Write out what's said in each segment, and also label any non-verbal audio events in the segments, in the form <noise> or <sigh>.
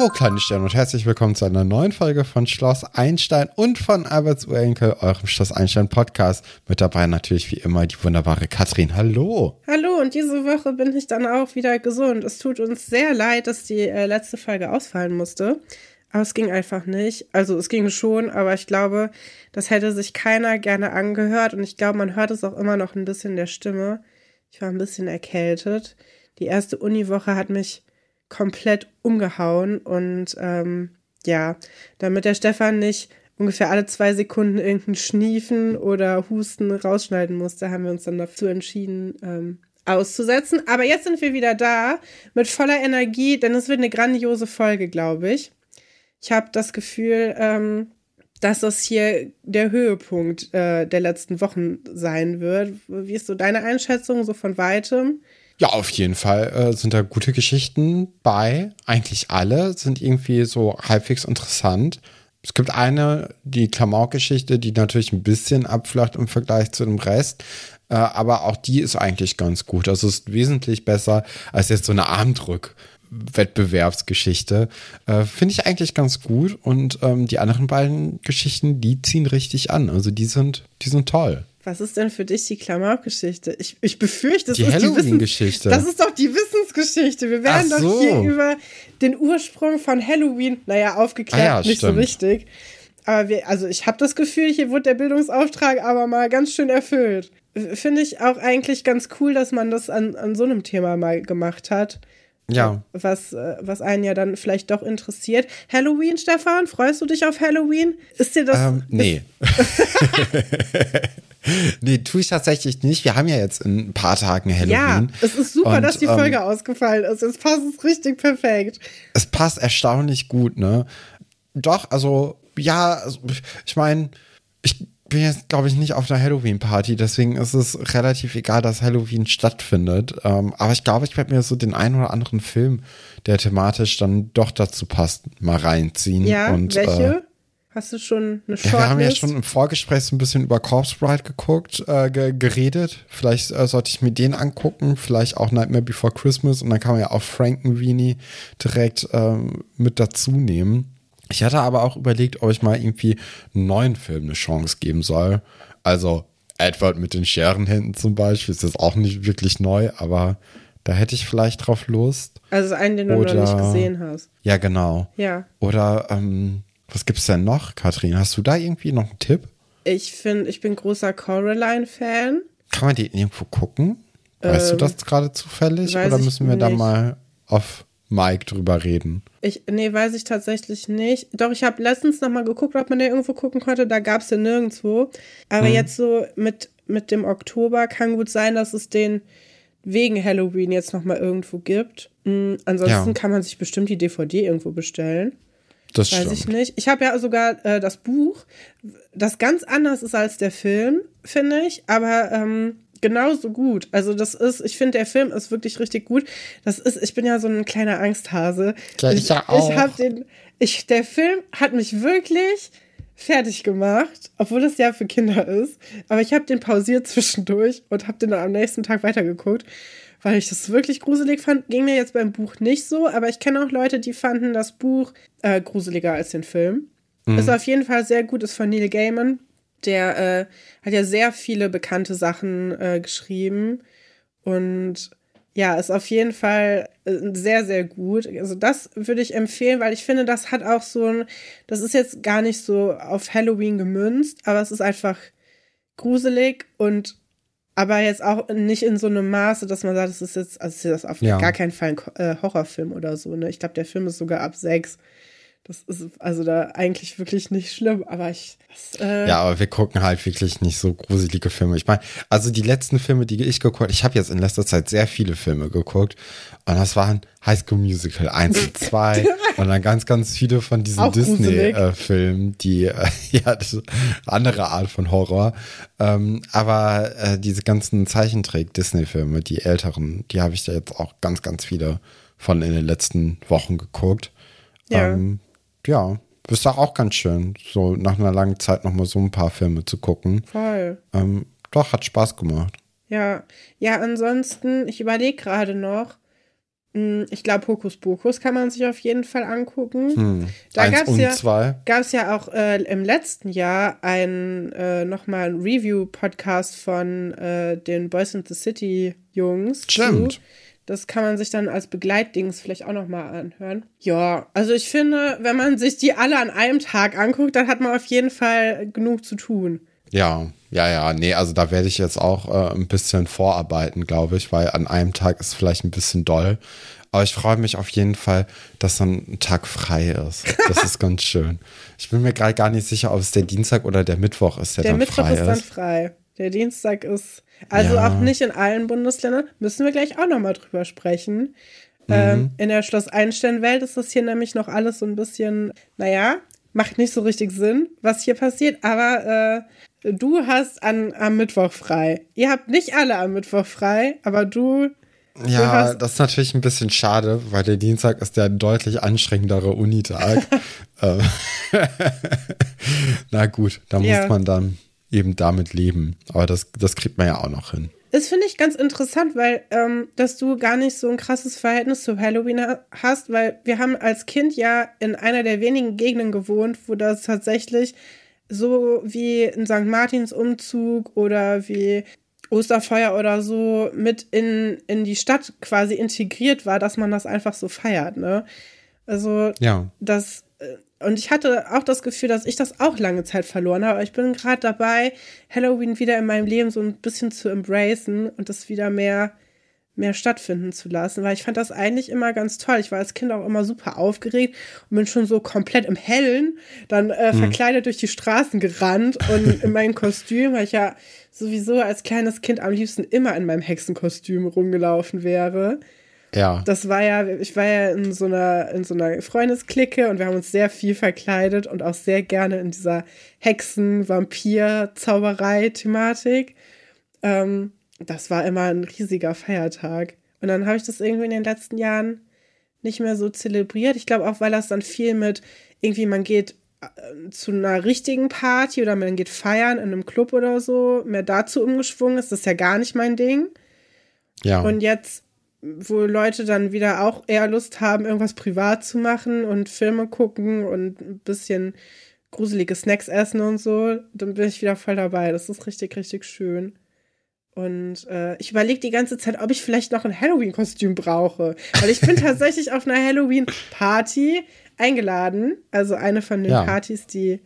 Ho, kleine Sterne und herzlich willkommen zu einer neuen Folge von Schloss Einstein und von Alberts Urenkel, eurem Schloss Einstein Podcast. Mit dabei natürlich wie immer die wunderbare Katrin. Hallo. Hallo und diese Woche bin ich dann auch wieder gesund. Es tut uns sehr leid, dass die äh, letzte Folge ausfallen musste. Aber es ging einfach nicht. Also es ging schon, aber ich glaube, das hätte sich keiner gerne angehört und ich glaube, man hört es auch immer noch ein bisschen der Stimme. Ich war ein bisschen erkältet. Die erste Uniwoche hat mich komplett umgehauen und ähm, ja, damit der Stefan nicht ungefähr alle zwei Sekunden irgendein Schniefen oder Husten rausschneiden musste, haben wir uns dann dazu entschieden, ähm, auszusetzen. Aber jetzt sind wir wieder da mit voller Energie, denn es wird eine grandiose Folge, glaube ich. Ich habe das Gefühl, ähm, dass das hier der Höhepunkt äh, der letzten Wochen sein wird. Wie ist so deine Einschätzung so von weitem? Ja, auf jeden Fall äh, sind da gute Geschichten bei. Eigentlich alle sind irgendwie so halbwegs interessant. Es gibt eine, die Klamauk-Geschichte, die natürlich ein bisschen abflacht im Vergleich zu dem Rest. Äh, aber auch die ist eigentlich ganz gut. Also ist wesentlich besser als jetzt so eine Armdrück. Wettbewerbsgeschichte. Äh, Finde ich eigentlich ganz gut. Und ähm, die anderen beiden Geschichten, die ziehen richtig an. Also die sind, die sind toll. Was ist denn für dich die Klamauk-Geschichte? Ich, ich befürchte, das die ist die Wissensgeschichte. Das ist doch die Wissensgeschichte. Wir werden so. doch hier über den Ursprung von Halloween, naja, aufgeklärt, ah ja, nicht stimmt. so richtig. Aber wir, also ich habe das Gefühl, hier wurde der Bildungsauftrag aber mal ganz schön erfüllt. Finde ich auch eigentlich ganz cool, dass man das an, an so einem Thema mal gemacht hat. Ja. Was, äh, was einen ja dann vielleicht doch interessiert. Halloween, Stefan, freust du dich auf Halloween? Ist dir das. Ähm, nee. <laughs> <laughs> <laughs> nee, tue ich tatsächlich nicht. Wir haben ja jetzt in ein paar Tagen Halloween. Ja, es ist super, und, dass die Folge ähm, ausgefallen ist. Es passt richtig perfekt. Es passt erstaunlich gut, ne? Doch, also, ja, also, ich meine, ich bin jetzt, glaube ich, nicht auf einer Halloween-Party, deswegen ist es relativ egal, dass Halloween stattfindet. Ähm, aber ich glaube, ich werde mir so den einen oder anderen Film, der thematisch dann doch dazu passt, mal reinziehen. Ja, und, welche? Äh, Hast du schon eine Shortlist? Ja, wir haben ja schon im Vorgespräch so ein bisschen über Corpse Bride geguckt, äh, geredet. Vielleicht äh, sollte ich mir den angucken, vielleicht auch Nightmare Before Christmas und dann kann man ja auch Frankenweenie direkt ähm, mit dazu nehmen. Ich hatte aber auch überlegt, ob ich mal irgendwie einen neuen Film eine Chance geben soll. Also Edward mit den Scherenhänden zum Beispiel ist jetzt auch nicht wirklich neu, aber da hätte ich vielleicht drauf Lust. Also einen, den du Oder, noch nicht gesehen hast. Ja, genau. Ja. Oder ähm, was gibt's denn noch, Kathrin? Hast du da irgendwie noch einen Tipp? Ich finde, ich bin großer Coraline-Fan. Kann man die irgendwo gucken? Weißt ähm, du das gerade zufällig? Oder müssen wir nicht. da mal auf Mike drüber reden? Ich, nee, weiß ich tatsächlich nicht. Doch, ich habe letztens noch mal geguckt, ob man den irgendwo gucken konnte. Da gab es den nirgendwo. Aber hm. jetzt so mit, mit dem Oktober kann gut sein, dass es den wegen Halloween jetzt noch mal irgendwo gibt. Mhm, ansonsten ja. kann man sich bestimmt die DVD irgendwo bestellen. Das Weiß stimmt. ich nicht. Ich habe ja sogar äh, das Buch, das ganz anders ist als der Film, finde ich, aber ähm, genauso gut. Also das ist, ich finde, der Film ist wirklich richtig gut. Das ist, ich bin ja so ein kleiner Angsthase. Ja, ich, ja auch. Ich habe den, ich, der Film hat mich wirklich fertig gemacht, obwohl es ja für Kinder ist. Aber ich habe den pausiert zwischendurch und habe den dann am nächsten Tag weitergeguckt weil ich das wirklich gruselig fand. Ging mir jetzt beim Buch nicht so, aber ich kenne auch Leute, die fanden das Buch äh, gruseliger als den Film. Mhm. Ist auf jeden Fall sehr gut, ist von Neil Gaiman. Der äh, hat ja sehr viele bekannte Sachen äh, geschrieben und ja, ist auf jeden Fall äh, sehr, sehr gut. Also das würde ich empfehlen, weil ich finde, das hat auch so ein, das ist jetzt gar nicht so auf Halloween gemünzt, aber es ist einfach gruselig und aber jetzt auch nicht in so einem Maße, dass man sagt, das ist jetzt, also das ist auf ja. gar keinen Fall ein äh, Horrorfilm oder so. Ne? Ich glaube, der Film ist sogar ab sechs. Das ist also da eigentlich wirklich nicht schlimm, aber ich. Das, äh ja, aber wir gucken halt wirklich nicht so gruselige Filme. Ich meine, also die letzten Filme, die ich geguckt habe, ich habe jetzt in letzter Zeit sehr viele Filme geguckt und das waren High School Musical 1 und <laughs> 2 und dann ganz, ganz viele von diesen Disney-Filmen, äh, die, äh, <laughs> ja, andere Art von Horror. Ähm, aber äh, diese ganzen Zeichentrick-Disney-Filme, die älteren, die habe ich da jetzt auch ganz, ganz viele von in den letzten Wochen geguckt. Ja. Ähm, ja, ist doch auch ganz schön, so nach einer langen Zeit nochmal so ein paar Filme zu gucken. Voll. Ähm, doch, hat Spaß gemacht. Ja, ja, ansonsten, ich überlege gerade noch, Ich glaube, Hokus Pokus kann man sich auf jeden Fall angucken. Hm. Da ja-. Gab es ja auch äh, im letzten Jahr ein äh, nochmal ein Review-Podcast von äh, den Boys in the City Jungs. Stimmt. Zu. Das kann man sich dann als Begleitdings vielleicht auch nochmal anhören. Ja, also ich finde, wenn man sich die alle an einem Tag anguckt, dann hat man auf jeden Fall genug zu tun. Ja, ja, ja, nee, also da werde ich jetzt auch äh, ein bisschen vorarbeiten, glaube ich, weil an einem Tag ist vielleicht ein bisschen doll. Aber ich freue mich auf jeden Fall, dass dann ein Tag frei ist. Das ist <laughs> ganz schön. Ich bin mir gerade gar nicht sicher, ob es der Dienstag oder der Mittwoch ist, der, Der dann Mittwoch frei ist dann frei. Der Dienstag ist, also Ja. auch nicht in allen Bundesländern, müssen wir gleich auch nochmal drüber sprechen. Mhm. Ähm, in der Schloss-Einstein-Welt ist das hier nämlich noch alles so ein bisschen, naja, macht nicht so richtig Sinn, was hier passiert, aber äh, du hast an, am Mittwoch frei. Ihr habt nicht alle am Mittwoch frei, aber du, Du Ja, hast- das ist natürlich ein bisschen schade, weil der Dienstag ist der deutlich anstrengendere Unitag. <laughs> Ähm, <laughs> Na gut, da Ja. muss man dann eben damit leben. Aber das, das kriegt man ja auch noch hin. Das finde ich ganz interessant, weil ähm, dass du gar nicht so ein krasses Verhältnis zu Halloween ha- hast, weil wir haben als Kind ja in einer der wenigen Gegenden gewohnt, wo das tatsächlich so wie ein St. Martins Umzug oder wie Osterfeuer oder so mit in, in die Stadt quasi integriert war, dass man das einfach so feiert, ne? Also Ja. das äh, und ich hatte auch das Gefühl, dass ich das auch lange Zeit verloren habe. Ich bin gerade dabei, Halloween wieder in meinem Leben so ein bisschen zu embracen und das wieder mehr, mehr stattfinden zu lassen, weil ich fand das eigentlich immer ganz toll. Ich war als Kind auch immer super aufgeregt und bin schon so komplett im Hellen dann äh, verkleidet durch die Straßen gerannt und <laughs> in meinem Kostüm, weil ich ja sowieso als kleines Kind am liebsten immer in meinem Hexenkostüm rumgelaufen wäre. Ja. Das war ja, ich war ja in so einer, in so einer Freundesklicke und wir haben uns sehr viel verkleidet und auch sehr gerne in dieser Hexen-, Vampir-, Zauberei-Thematik. Ähm, das war immer ein riesiger Feiertag. Und dann habe ich das irgendwie in den letzten Jahren nicht mehr so zelebriert. Ich glaube auch, weil das dann viel mit irgendwie, man geht äh, zu einer richtigen Party oder man geht feiern in einem Club oder so, mehr dazu umgeschwungen ist. Das ist ja gar nicht mein Ding. ja. Und jetzt, wo Leute dann wieder auch eher Lust haben, irgendwas privat zu machen und Filme gucken und ein bisschen gruselige Snacks essen und so, dann bin ich wieder voll dabei. Das ist richtig, richtig schön. Und äh, ich überlege die ganze Zeit, ob ich vielleicht noch ein Halloween-Kostüm brauche. Weil ich bin <laughs> tatsächlich auf einer Halloween-Party eingeladen. Also eine von den Ja. Partys, die,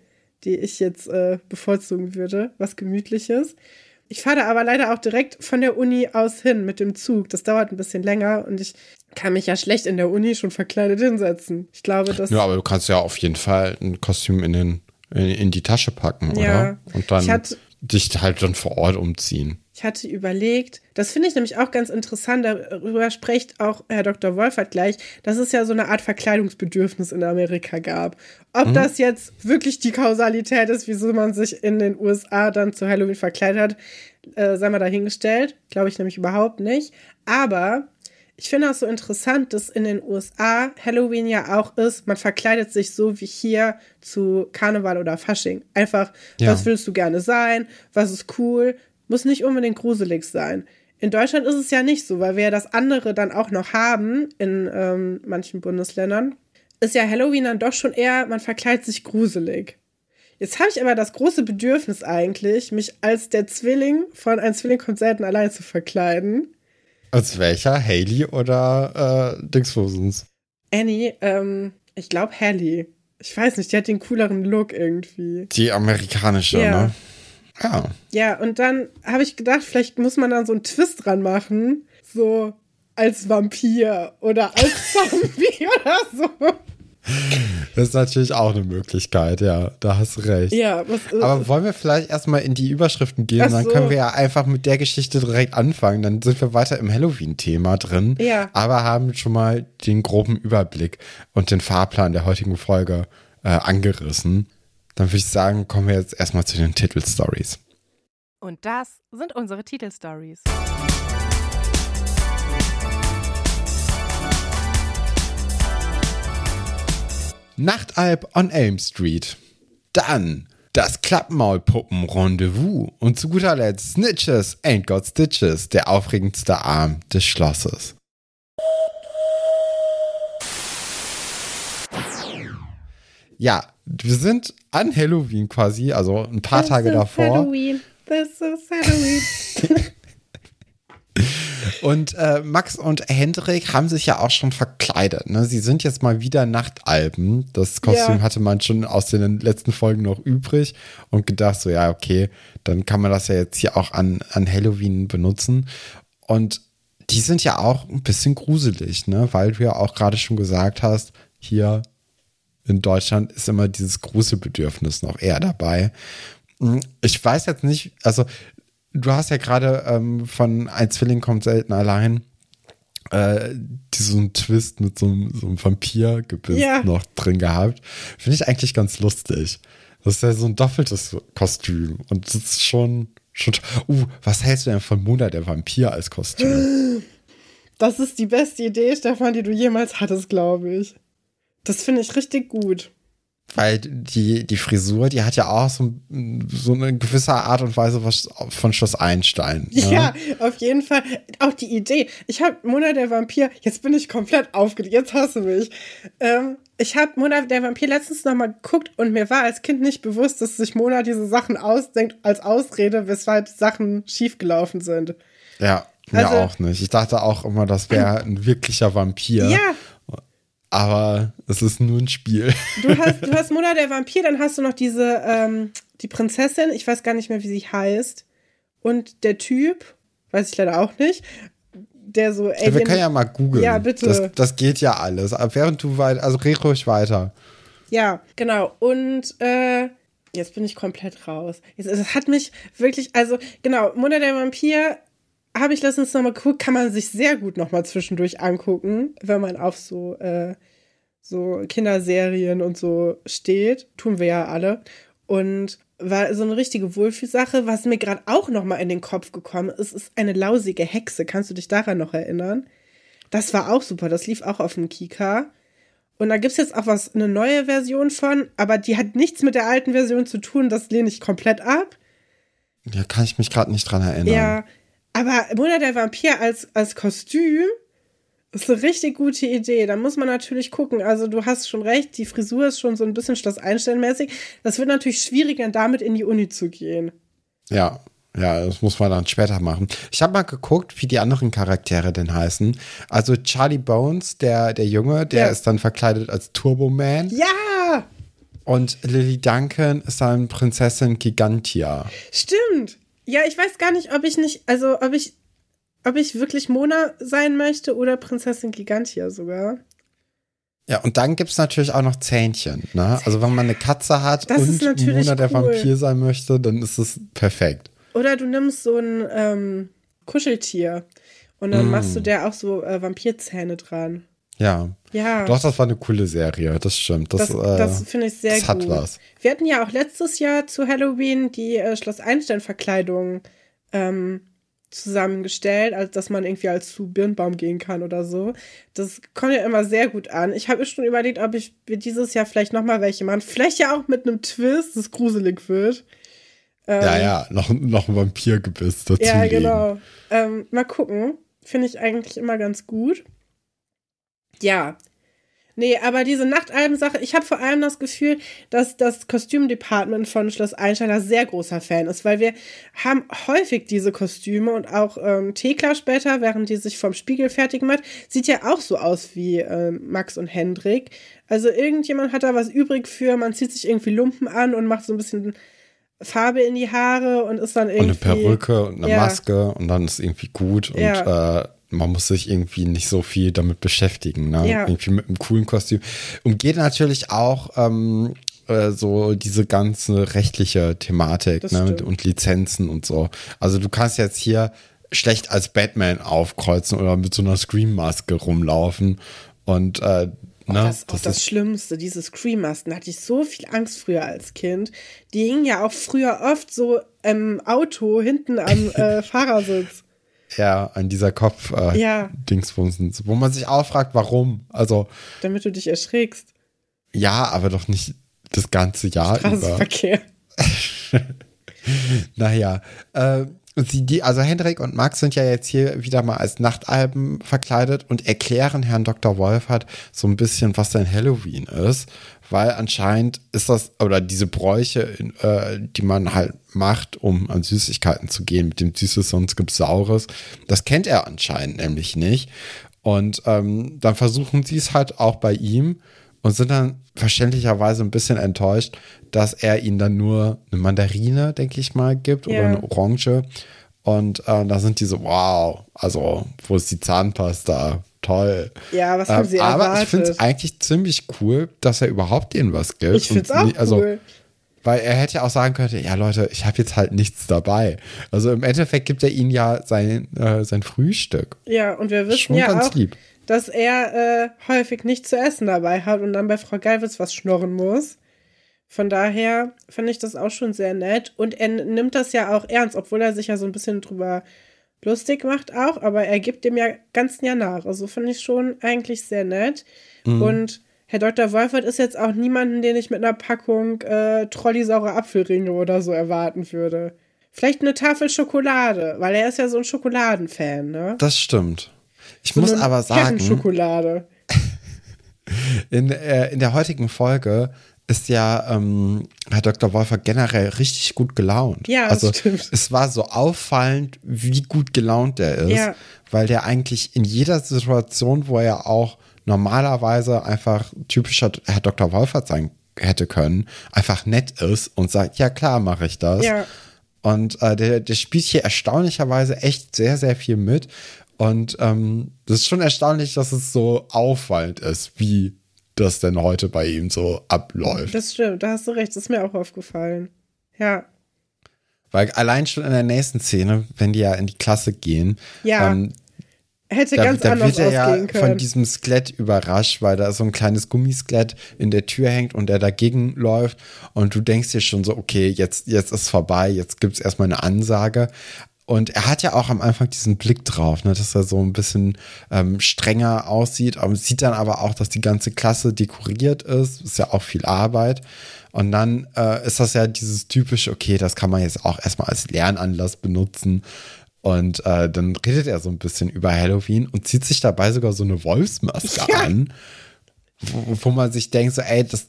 die ich jetzt äh, bevorzugen würde. Was Gemütliches. Ich fahre da aber leider auch direkt von der Uni aus hin mit dem Zug. Das dauert ein bisschen länger und ich kann mich ja schlecht in der Uni schon verkleidet hinsetzen. Ich glaube, das. ja, aber du kannst ja auf jeden Fall ein Kostüm in, den, in, in die Tasche packen, oder? Ja. Und dann hatte- dich halt dann vor Ort umziehen. Ich hatte überlegt, das finde ich nämlich auch ganz interessant, darüber spricht auch Herr Dr. Wolfert gleich, dass es ja so eine Art Verkleidungsbedürfnis in Amerika gab. Ob das jetzt wirklich die Kausalität ist, wieso man sich in den USA dann zu Halloween verkleidet hat, äh, sei mal dahingestellt. Glaube ich nämlich überhaupt nicht. Aber ich finde auch so interessant, dass in den USA Halloween ja auch ist, man verkleidet sich so wie hier zu Karneval oder Fasching. Einfach, Ja. was willst du gerne sein? Was ist cool? Muss nicht unbedingt gruselig sein. In Deutschland ist es ja nicht so, weil wir ja das andere dann auch noch haben in ähm, manchen Bundesländern. Ist ja Halloween dann doch schon eher, man verkleidet sich gruselig. Jetzt habe ich aber das große Bedürfnis eigentlich, mich als der Zwilling von einem Zwilling kommt selten allein zu verkleiden. Als welcher? Haley oder äh, Dingsfusens? Annie, ähm, ich glaube Hallie. Ich weiß nicht, die hat den cooleren Look irgendwie. Die amerikanische, Ja. ne? Ja. Ja, und dann habe ich gedacht, vielleicht muss man da so einen Twist dran machen. So als Vampir oder als <laughs> Zombie <laughs> oder so. Das ist natürlich auch eine Möglichkeit, ja. Da hast du recht. Ja, was äh, Aber wollen wir vielleicht erstmal in die Überschriften gehen? Dann so. können wir ja einfach mit der Geschichte direkt anfangen. Dann sind wir weiter im Halloween-Thema drin. Ja. Aber haben schon mal den groben Überblick und den Fahrplan der heutigen Folge äh, angerissen dann würde ich sagen, kommen wir jetzt erstmal zu den Titelstories. Und das sind unsere Titelstories. Nachtalb on Elm Street. Dann das Klappmaulpuppen-Rendezvous. und zu guter Letzt Snitches ain't got Stitches, der aufregendste Arm des Schlosses. Ja, wir sind an Halloween quasi, also ein paar This Tage davor. Halloween. This is Halloween. <laughs> Und äh, Max und Hendrik haben sich ja auch schon verkleidet. Ne? Sie sind jetzt mal wieder Nachtalben. Das Kostüm ja. hatte man schon aus den letzten Folgen noch übrig und gedacht, so ja, okay, dann kann man das ja jetzt hier auch an, an Halloween benutzen. Und die sind ja auch ein bisschen gruselig, ne? weil du ja auch gerade schon gesagt hast, hier in Deutschland ist immer dieses Gruselbedürfnis noch eher dabei. Hm, ich weiß jetzt nicht, also du hast ja gerade ähm, von Ein Zwilling kommt selten allein äh, diesen Twist mit so einem, so einem Vampirgebiss ja. noch drin gehabt. Finde ich eigentlich ganz lustig. Das ist ja so ein doppeltes Kostüm und das ist schon, schon. Uh, was hältst du denn von Mona der Vampir als Kostüm? <gasps> Das ist die beste Idee, Stefan, die du jemals hattest, glaube ich. Das finde ich richtig gut. Weil die, die Frisur, die hat ja auch so, so eine gewisse Art und Weise was von Schloss Einstein. Ne? Ja, auf jeden Fall. Auch die Idee. Ich habe Mona der Vampir, jetzt bin ich komplett aufgeregt, jetzt hasse mich. Ähm, ich habe Mona der Vampir letztens nochmal geguckt und mir war als Kind nicht bewusst, dass sich Mona diese Sachen ausdenkt als Ausrede, weshalb Sachen schiefgelaufen sind. Ja, mir also, auch nicht. Ich dachte auch immer, das wäre ein wirklicher Vampir. Ja, aber es ist nur ein Spiel. Du hast, du hast Mona der Vampir, dann hast du noch diese, ähm, die Prinzessin, ich weiß gar nicht mehr, wie sie heißt. Und der Typ, weiß ich leider auch nicht, der so Alien ja, Wir können ja mal googeln. Ja, bitte. Das, das, geht ja alles. Aber während du weiter, also red ruhig weiter. Ja, genau. Und äh, jetzt bin ich komplett raus. Es hat mich wirklich, also genau, Mona der Vampir habe ich letztens nochmal geguckt, kann man sich sehr gut nochmal zwischendurch angucken, wenn man auf so, äh, so Kinderserien und so steht. Tun wir ja alle. Und war so eine richtige Wohlfühlsache. Was mir gerade auch nochmal in den Kopf gekommen ist, ist eine lausige Hexe. Kannst du dich daran noch erinnern? Das war auch super. Das lief auch auf dem Kika. Und da gibt es jetzt auch was, eine neue Version von, aber die hat nichts mit der alten Version zu tun. Das lehne ich komplett ab. Ja, kann ich mich gerade nicht dran erinnern. Ja, aber Monat der Vampir als, als Kostüm ist eine richtig gute Idee. Da muss man natürlich gucken. Also, du hast schon recht, die Frisur ist schon so ein bisschen Schloss Einstellmäßig. Das wird natürlich schwierig, dann damit in die Uni zu gehen. Ja, ja, das muss man dann später machen. Ich habe mal geguckt, wie die anderen Charaktere denn heißen. Also Charlie Bones, der, der Junge, der ja. ist dann verkleidet als Turbo Man. Ja! Und Lily Duncan ist dann Prinzessin Gigantia. Stimmt. Ja, ich weiß gar nicht, ob ich nicht, also ob ich, ob ich wirklich Mona sein möchte oder Prinzessin Gigantia sogar. Ja, und dann gibt es natürlich auch noch Zähnchen. Ne? Also wenn man eine Katze hat das und Mona cool. der Vampir sein möchte, dann ist es perfekt. Oder du nimmst so ein ähm, Kuscheltier und dann mm. machst du der auch so äh, Vampirzähne dran. Ja. Ja. Doch, das war eine coole Serie, das stimmt. Das, das, äh, das finde ich sehr das gut. Hat was. Wir hatten ja auch letztes Jahr zu Halloween die äh, Schloss Einstein-Verkleidung ähm, zusammengestellt, also dass man irgendwie als zu Birnbaum gehen kann oder so. Das kommt ja immer sehr gut an. Ich habe schon überlegt, ob ich mir dieses Jahr vielleicht nochmal welche machen. Vielleicht ja auch mit einem Twist, das gruselig wird. Ähm, ja, ja, noch, noch ein Vampirgebiss dazu. Ja, genau. Ähm, mal gucken. Finde ich eigentlich immer ganz gut. Ja. Nee, aber diese Nachtalben-Sache, ich habe vor allem das Gefühl, dass das Kostümdepartment von Schloss Einsteiner sehr großer Fan ist, weil wir haben häufig diese Kostüme und auch ähm, Thekla später, während die sich vom Spiegel fertigen macht, sieht ja auch so aus wie ähm, Max und Hendrik. Also irgendjemand hat da was übrig für, man zieht sich irgendwie Lumpen an und macht so ein bisschen Farbe in die Haare und ist dann irgendwie. Und eine Perücke und eine ja. Maske und dann ist irgendwie gut und ja. äh, man muss sich irgendwie nicht so viel damit beschäftigen, ne? Ja. Irgendwie mit einem coolen Kostüm. Und geht natürlich auch ähm, äh, so diese ganze rechtliche Thematik ne? und Lizenzen und so. Also du kannst jetzt hier schlecht als Batman aufkreuzen oder mit so einer Scream-Maske rumlaufen und äh, ne? das ist auch das, Schlimmste, diese Scream-Masken. Da hatte ich so viel Angst früher als Kind. Die hingen ja auch früher oft so im Auto hinten am <laughs> äh, Fahrersitz. Ja, an dieser Kopf äh, ja. Wo man sich auch fragt, warum. Also damit du dich erschrägst. Ja, aber doch nicht das ganze Jahr über. Verkehr. <laughs> naja, äh, sie, die, also Hendrik und Max sind ja jetzt hier wieder mal als Nachtalben verkleidet und erklären Herrn Dr. Wolfert so ein bisschen, was denn Halloween ist, weil anscheinend ist das, oder diese Bräuche, äh, die man halt macht, um an Süßigkeiten zu gehen, mit dem Süßes, sonst gibt's Saures, das kennt er anscheinend nämlich nicht. Und ähm, dann versuchen sie es halt auch bei ihm und sind dann verständlicherweise ein bisschen enttäuscht, dass er ihnen dann nur eine Mandarine, denke ich mal, gibt oder Ja. eine Orange. Und äh, da sind die so, wow, also wo ist die Zahnpasta? Toll. Ja, was haben Ähm, sie aber erwartet? ich finde es eigentlich ziemlich cool, dass er überhaupt ihnen was gibt. Ich find's Und auch nie- also, cool. Weil er hätte ja auch sagen können, ja Leute, ich habe jetzt halt nichts dabei. Also im Endeffekt gibt er ihnen ja sein, äh, sein Frühstück. Ja, und wir wissen Schon ja ganz auch, lieb. Dass er äh, häufig nicht zu essen dabei hat und dann bei Frau Geilwitz was schnorren muss. Von daher finde ich das auch schon sehr nett. Und er nimmt das ja auch ernst, obwohl er sich ja so ein bisschen drüber lustig macht auch, aber er gibt dem ja ganzen Jahr nach. Also finde ich schon eigentlich sehr nett. Und Herr Dr. Wolfert ist jetzt auch niemanden, den ich mit einer Packung äh, Trollisaure Apfelringe oder so erwarten würde. Vielleicht eine Tafel Schokolade, weil er ist ja so ein Schokoladenfan, ne? Das stimmt. Ich So muss aber sagen, Schokolade. <laughs> in, äh, in der heutigen Folge ist ja ähm, Herr Dr. Wolfer generell richtig gut gelaunt. Ja, also stimmt. es war so auffallend, wie gut gelaunt der ist, Ja. weil der eigentlich in jeder Situation, wo er auch normalerweise einfach typischer Herr Dr. Wolfert sein hätte können, einfach nett ist und sagt, ja klar, mache ich das. Ja. Und äh, der, der spielt hier erstaunlicherweise echt sehr, sehr viel mit. Und ähm, das ist schon erstaunlich, dass es so auffallend ist, wie das denn heute bei ihm so abläuft. Das stimmt, da hast du recht, das ist mir auch aufgefallen. Ja. Weil allein schon in der nächsten Szene, wenn die ja in die Klasse gehen, Ja, ähm, Hätte da, ganz da anders wird er ja ausgehen von können. diesem Skelett überrascht, weil da so ein kleines Gummiskelett in der Tür hängt und der dagegen läuft und du denkst dir schon so, okay, jetzt, jetzt ist vorbei, jetzt gibt es erstmal eine Ansage. Und er hat ja auch am Anfang diesen Blick drauf, ne, dass er so ein bisschen ähm, strenger aussieht, aber sieht dann aber auch, dass die ganze Klasse dekoriert ist, ist ja auch viel Arbeit. Und dann äh, ist das ja dieses typische, okay, das kann man jetzt auch erstmal als Lernanlass benutzen. Und äh, dann redet er so ein bisschen über Halloween und zieht sich dabei sogar so eine Wolfsmaske Ja. an, wo, wo man sich denkt, so, ey, das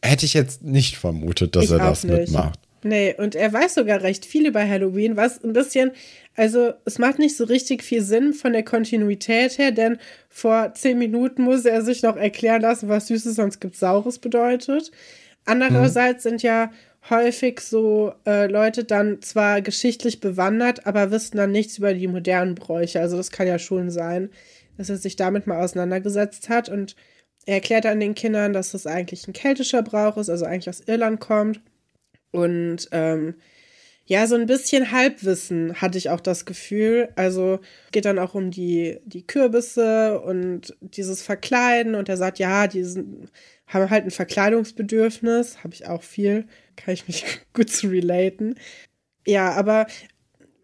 hätte ich jetzt nicht vermutet, dass Ich er das nicht. mitmacht. Nee, und er weiß sogar recht viel über Halloween, was ein bisschen, also es macht nicht so richtig viel Sinn von der Kontinuität her, denn vor zehn Minuten muss er sich noch erklären lassen, was Süßes, sonst gibt Saures bedeutet. Andererseits sind ja häufig so äh, Leute dann zwar geschichtlich bewandert, aber wissen dann nichts über die modernen Bräuche. Also das kann ja schon sein, dass er sich damit mal auseinandergesetzt hat und er erklärt dann den Kindern, dass das eigentlich ein keltischer Brauch ist, also eigentlich aus Irland kommt. Und ähm, ja, so ein bisschen Halbwissen hatte ich auch das Gefühl. Also geht dann auch um die, die Kürbisse und dieses Verkleiden. Und er sagt, ja, die sind, haben halt ein Verkleidungsbedürfnis. Habe ich auch viel. Kann ich mich <laughs> gut zu relaten. Ja, aber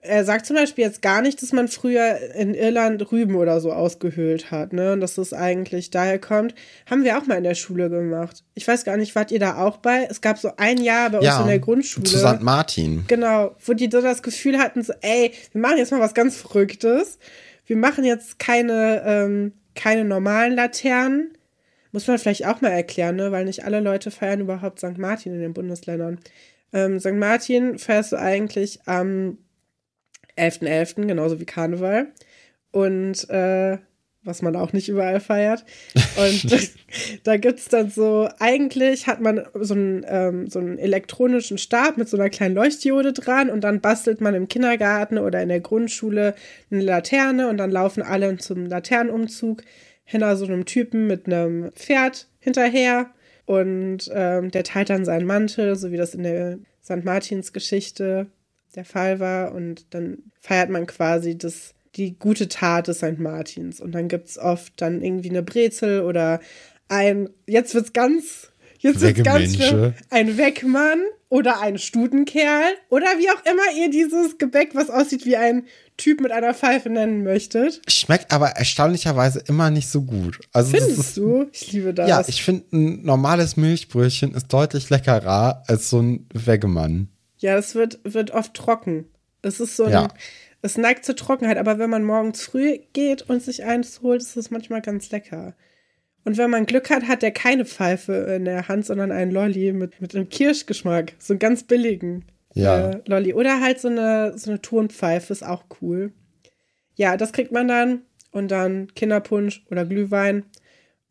er sagt zum Beispiel jetzt gar nicht, dass man früher in Irland Rüben oder so ausgehöhlt hat, ne? Und dass das eigentlich daher kommt. Haben wir auch mal in der Schule gemacht. Ich weiß gar nicht, wart ihr da auch bei? Es gab so ein Jahr bei uns Ja, in der Grundschule. zu St. Martin. Genau, wo die so das Gefühl hatten, so, ey, wir machen jetzt mal was ganz Verrücktes. Wir machen jetzt keine, ähm, keine normalen Laternen. Muss man vielleicht auch mal erklären, ne? weil nicht alle Leute feiern überhaupt St. Martin in den Bundesländern. Ähm, St. Martin feierst du eigentlich am 11.11., genauso wie Karneval. Und äh, was man auch nicht überall feiert. Und <laughs> da gibt es dann so, eigentlich hat man so einen, ähm, so einen elektronischen Stab mit so einer kleinen Leuchtdiode dran und dann bastelt man im Kindergarten oder in der Grundschule eine Laterne und dann laufen alle zum Laternenumzug hinter so einem Typen mit einem Pferd hinterher und ähm, der teilt dann seinen Mantel, so wie das in der St. Martins Geschichte der Fall war und dann feiert man quasi das die gute Tat des St. Martins. Und dann gibt es oft dann irgendwie eine Brezel oder ein, jetzt wird's ganz, jetzt wird's ganz schlimm, ein Wegmann oder ein Stutenkerl oder wie auch immer ihr dieses Gebäck, was aussieht wie ein Typ mit einer Pfeife nennen möchtet. Schmeckt aber erstaunlicherweise immer nicht so gut. Also Findest ist, du? Ich liebe das. Ja, ich finde, ein normales Milchbrötchen ist deutlich leckerer als so ein Weggemann. Ja, es wird, wird oft trocken. Es ist so ein, Ja. es neigt zur Trockenheit, aber wenn man morgens früh geht und sich eins holt, ist es manchmal ganz lecker. Und wenn man Glück hat, hat er keine Pfeife in der Hand, sondern einen Lolli mit, mit einem Kirschgeschmack. So einen ganz billigen Ja. äh, Lolli. Oder halt so eine, so eine Tonpfeife, ist auch cool. Ja, das kriegt man dann. Und dann Kinderpunsch oder Glühwein.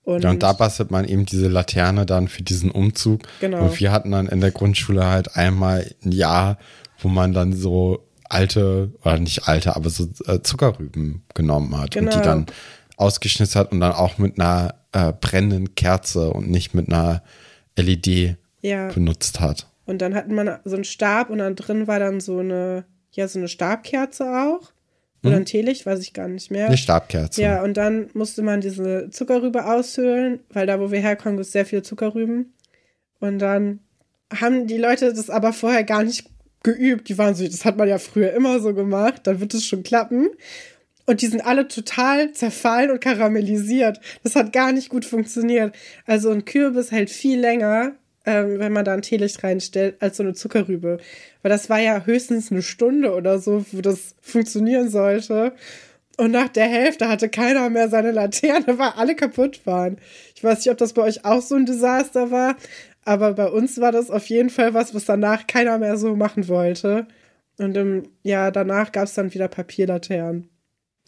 Und, Ja, und da bastelt man eben diese Laterne dann für diesen Umzug. Genau. Und wir hatten dann in der Grundschule halt einmal ein Jahr, wo man dann so alte, oder nicht alte, aber so äh, Zuckerrüben genommen hat und Genau. die dann ausgeschnitzt hat und dann auch mit einer äh, brennenden Kerze und nicht mit einer LED ja. benutzt hat. Und dann hatten man so einen Stab und dann drin war dann so eine, ja, so eine Stabkerze auch. Oder ein Teelicht, weiß ich gar nicht mehr. Eine Stabkerze. Ja, und dann musste man diese Zuckerrübe aushöhlen, weil da, wo wir herkommen, gibt es sehr viele Zuckerrüben. Und dann haben die Leute das aber vorher gar nicht geübt. Die waren so, das hat man ja früher immer so gemacht, dann wird es schon klappen. Und die sind alle total zerfallen und karamellisiert. Das hat gar nicht gut funktioniert. Also ein Kürbis hält viel länger, ähm, wenn man da ein Teelicht reinstellt, als so eine Zuckerrübe. Weil das war ja höchstens eine Stunde oder so, wo das funktionieren sollte. Und nach der Hälfte hatte keiner mehr seine Laterne, weil alle kaputt waren. Ich weiß nicht, ob das bei euch auch so ein Desaster war, aber bei uns war das auf jeden Fall was, was danach keiner mehr so machen wollte. Und im Jahr danach gab es dann wieder Papierlaternen.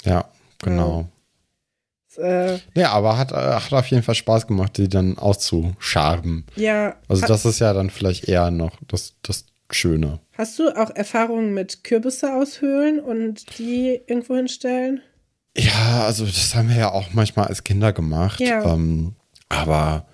Ja, genau. Äh, Ja, aber hat, äh, hat auf jeden Fall Spaß gemacht, die dann auszuscharben. ja. Also das ist ja dann vielleicht eher noch das, das Schöne. Hast du auch Erfahrungen mit Kürbisse aushöhlen und die irgendwo hinstellen? Ja, also das haben wir ja auch manchmal als Kinder gemacht. Ja. Ähm, aber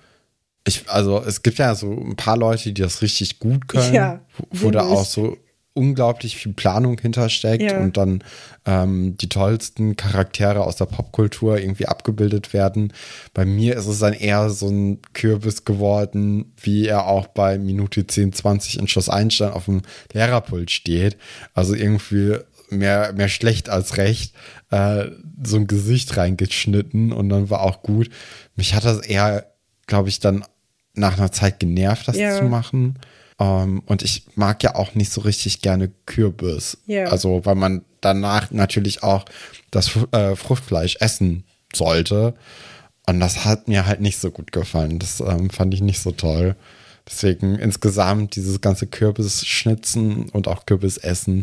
ich, also es gibt ja so ein paar Leute, die das richtig gut können, Ja, wo, wo da auch so unglaublich viel Planung hintersteckt Ja. und dann ähm, die tollsten Charaktere aus der Popkultur irgendwie abgebildet werden. Bei mir ist es dann eher so ein Kürbis geworden, wie er auch bei Minute 10, 20 in Schloss Einstein auf dem Lehrerpult steht. Also irgendwie mehr, mehr schlecht als recht, äh, so ein Gesicht reingeschnitten und dann war auch gut. Mich hat das eher, glaube ich, dann nach einer Zeit genervt, das Ja. zu machen. Ähm, und ich mag ja auch nicht so richtig gerne Kürbis. Ja. Also, weil man danach natürlich auch das äh, Fruchtfleisch essen sollte. Und das hat mir halt nicht so gut gefallen. Das ähm, fand ich nicht so toll. Deswegen insgesamt dieses ganze Kürbisschnitzen und auch Kürbisessen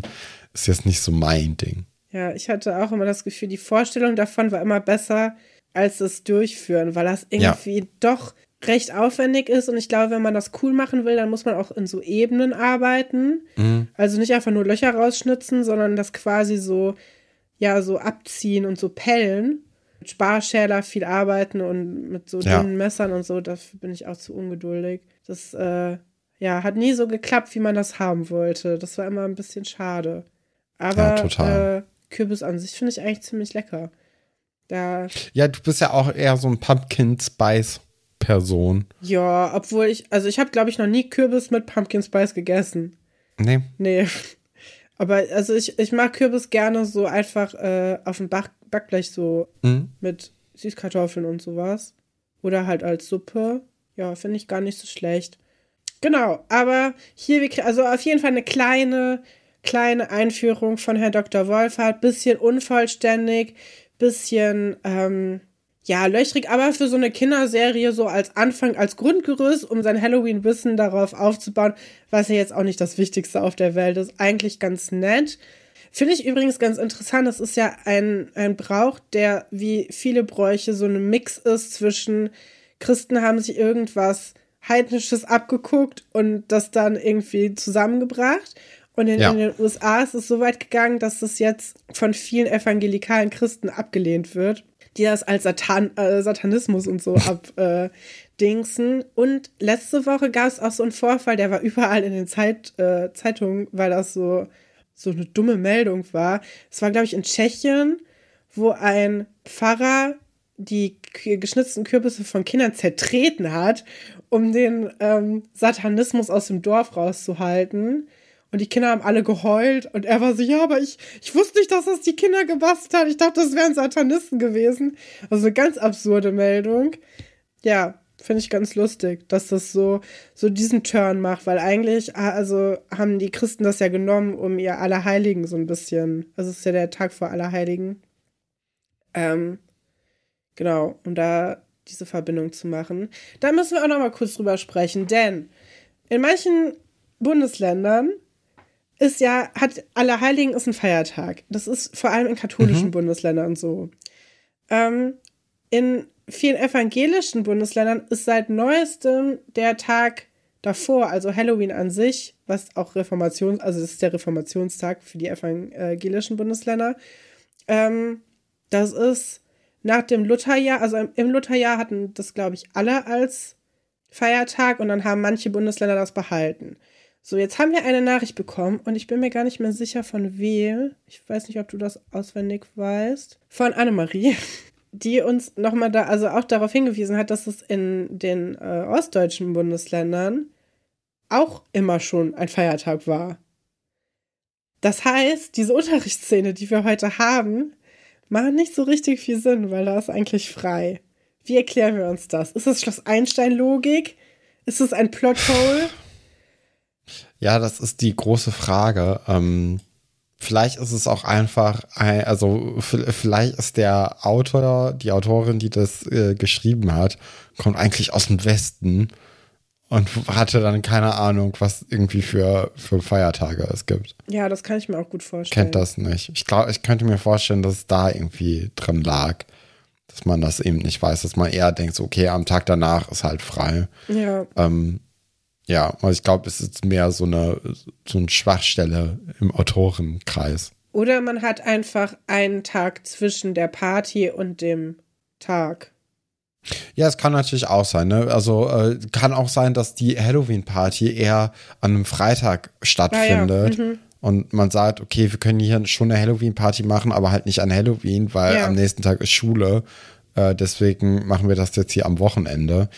ist jetzt nicht so mein Ding. Ja, ich hatte auch immer das Gefühl, die Vorstellung davon war immer besser als das Durchführen, weil das Ja. irgendwie doch recht aufwendig ist. Und ich glaube, wenn man das cool machen will, dann muss man auch in so Ebenen arbeiten. Also nicht einfach nur Löcher rausschnitzen, sondern das quasi so, ja, so abziehen und so pellen. Mit Sparschäler viel arbeiten und mit so Ja. dünnen Messern und so, dafür bin ich auch zu ungeduldig. Das, äh, ja, hat nie so geklappt, wie man das haben wollte. Das war immer ein bisschen schade. Aber Ja. Äh, Kürbis an sich finde ich eigentlich ziemlich lecker. Da, Ja, du bist ja auch eher so ein Pumpkin Spice Person. ja, obwohl ich, also ich habe, glaube ich, noch nie Kürbis mit Pumpkin Spice gegessen. Nee. Nee. Aber also ich, ich mag Kürbis gerne so einfach äh, auf dem Back Backblech so Mhm. mit Süßkartoffeln und sowas. Oder halt als Suppe. Ja, finde ich gar nicht so schlecht. Genau, aber hier, also auf jeden Fall eine kleine, kleine Einführung von Herrn Dr. Wolfert. Bisschen unvollständig, bisschen, ähm, ja, löchrig, aber für so eine Kinderserie so als Anfang, als Grundgerüst, um sein Halloween-Wissen darauf aufzubauen, was ja jetzt auch nicht das Wichtigste auf der Welt ist. Eigentlich ganz nett. Finde ich übrigens ganz interessant. Das ist ja ein, ein Brauch, der wie viele Bräuche so ein Mix ist zwischen Christen haben sich irgendwas Heidnisches abgeguckt und das dann irgendwie zusammengebracht. Und in, Ja. in den USA ist es so weit gegangen, dass es jetzt von vielen evangelikalen Christen abgelehnt wird, die das als Satan, äh, Satanismus und so <laughs> abdingsen. Äh, und letzte Woche gab es auch so einen Vorfall, der war überall in den Zeit, äh, Zeitungen, weil das so, so eine dumme Meldung war. Es war, glaube ich, in Tschechien, wo ein Pfarrer die geschnitzten Kürbisse von Kindern zertreten hat, um den ähm, Satanismus aus dem Dorf rauszuhalten. Und die Kinder haben alle geheult und er war so, ja, aber ich, ich wusste nicht, dass das die Kinder gebastelt hat. Ich dachte, das wären Satanisten gewesen. Also eine ganz absurde Meldung. Ja, Finde ich ganz lustig, dass das so, so diesen Turn macht, weil eigentlich, ah, also haben die Christen das ja genommen, um ihr Allerheiligen so ein bisschen, also es ist ja der Tag vor Allerheiligen. Ähm, genau, um da diese Verbindung zu machen. Da müssen wir auch noch mal kurz drüber sprechen, denn in manchen Bundesländern ist ja, hat Allerheiligen ist ein Feiertag. Das ist vor allem in katholischen mhm. Bundesländern so. Ähm, in vielen evangelischen Bundesländern ist seit neuestem der Tag davor, also Halloween an sich, was auch Reformation, also das ist der Reformationstag für die evangelischen Bundesländer. Ähm, das ist nach dem Lutherjahr, also im Lutherjahr hatten das, glaube ich, alle als Feiertag und dann haben manche Bundesländer das behalten. So, jetzt haben wir eine Nachricht bekommen und ich bin mir gar nicht mehr sicher von wem. Ich weiß nicht, ob du das auswendig weißt. Von Annemarie <laughs> die uns nochmal da, also auch darauf hingewiesen hat, dass es in den äh, ostdeutschen Bundesländern auch immer schon ein Feiertag war. Das heißt, diese Unterrichtsszene, die wir heute haben, machen nicht so richtig viel Sinn, weil da ist eigentlich frei. Wie erklären wir uns das? Ist das Schloss Einstein-Logik? Ist es ein Plothole? Ja, das ist die große Frage. Ähm, Vielleicht ist es auch einfach, ein, also vielleicht ist der Autor, die Autorin, die das äh, geschrieben hat, kommt eigentlich aus dem Westen und hatte dann keine Ahnung, was irgendwie für, für Feiertage es gibt. Ja, das kann ich mir auch gut vorstellen. Kennt das nicht. Ich glaube, ich könnte mir vorstellen, dass es da irgendwie drin lag, dass man das eben nicht weiß, dass man eher denkt, okay, am Tag danach ist halt frei. Ja. Ähm, ja, also ich glaube, es ist mehr so eine, so eine Schwachstelle im Autorenkreis. Oder man hat einfach einen Tag zwischen der Party und dem Tag. Ja, es kann natürlich auch sein. Ne? Also äh, kann auch sein, dass die Halloween-Party eher an einem Freitag stattfindet. Ah, ja. mhm. Und man sagt, okay, wir können hier schon eine Halloween-Party machen, aber halt nicht an Halloween, weil ja. am nächsten Tag ist Schule. Äh, deswegen machen wir das jetzt hier am Wochenende.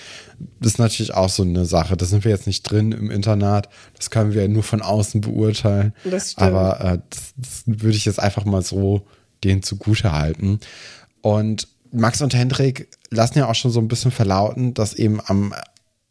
Das ist natürlich auch so eine Sache. Da sind wir jetzt nicht drin im Internat. Das können wir nur von außen beurteilen. Das stimmt. Aber äh, das, das würde ich jetzt einfach mal so denen zugute halten. Und Max und Hendrik lassen ja auch schon so ein bisschen verlauten, dass eben am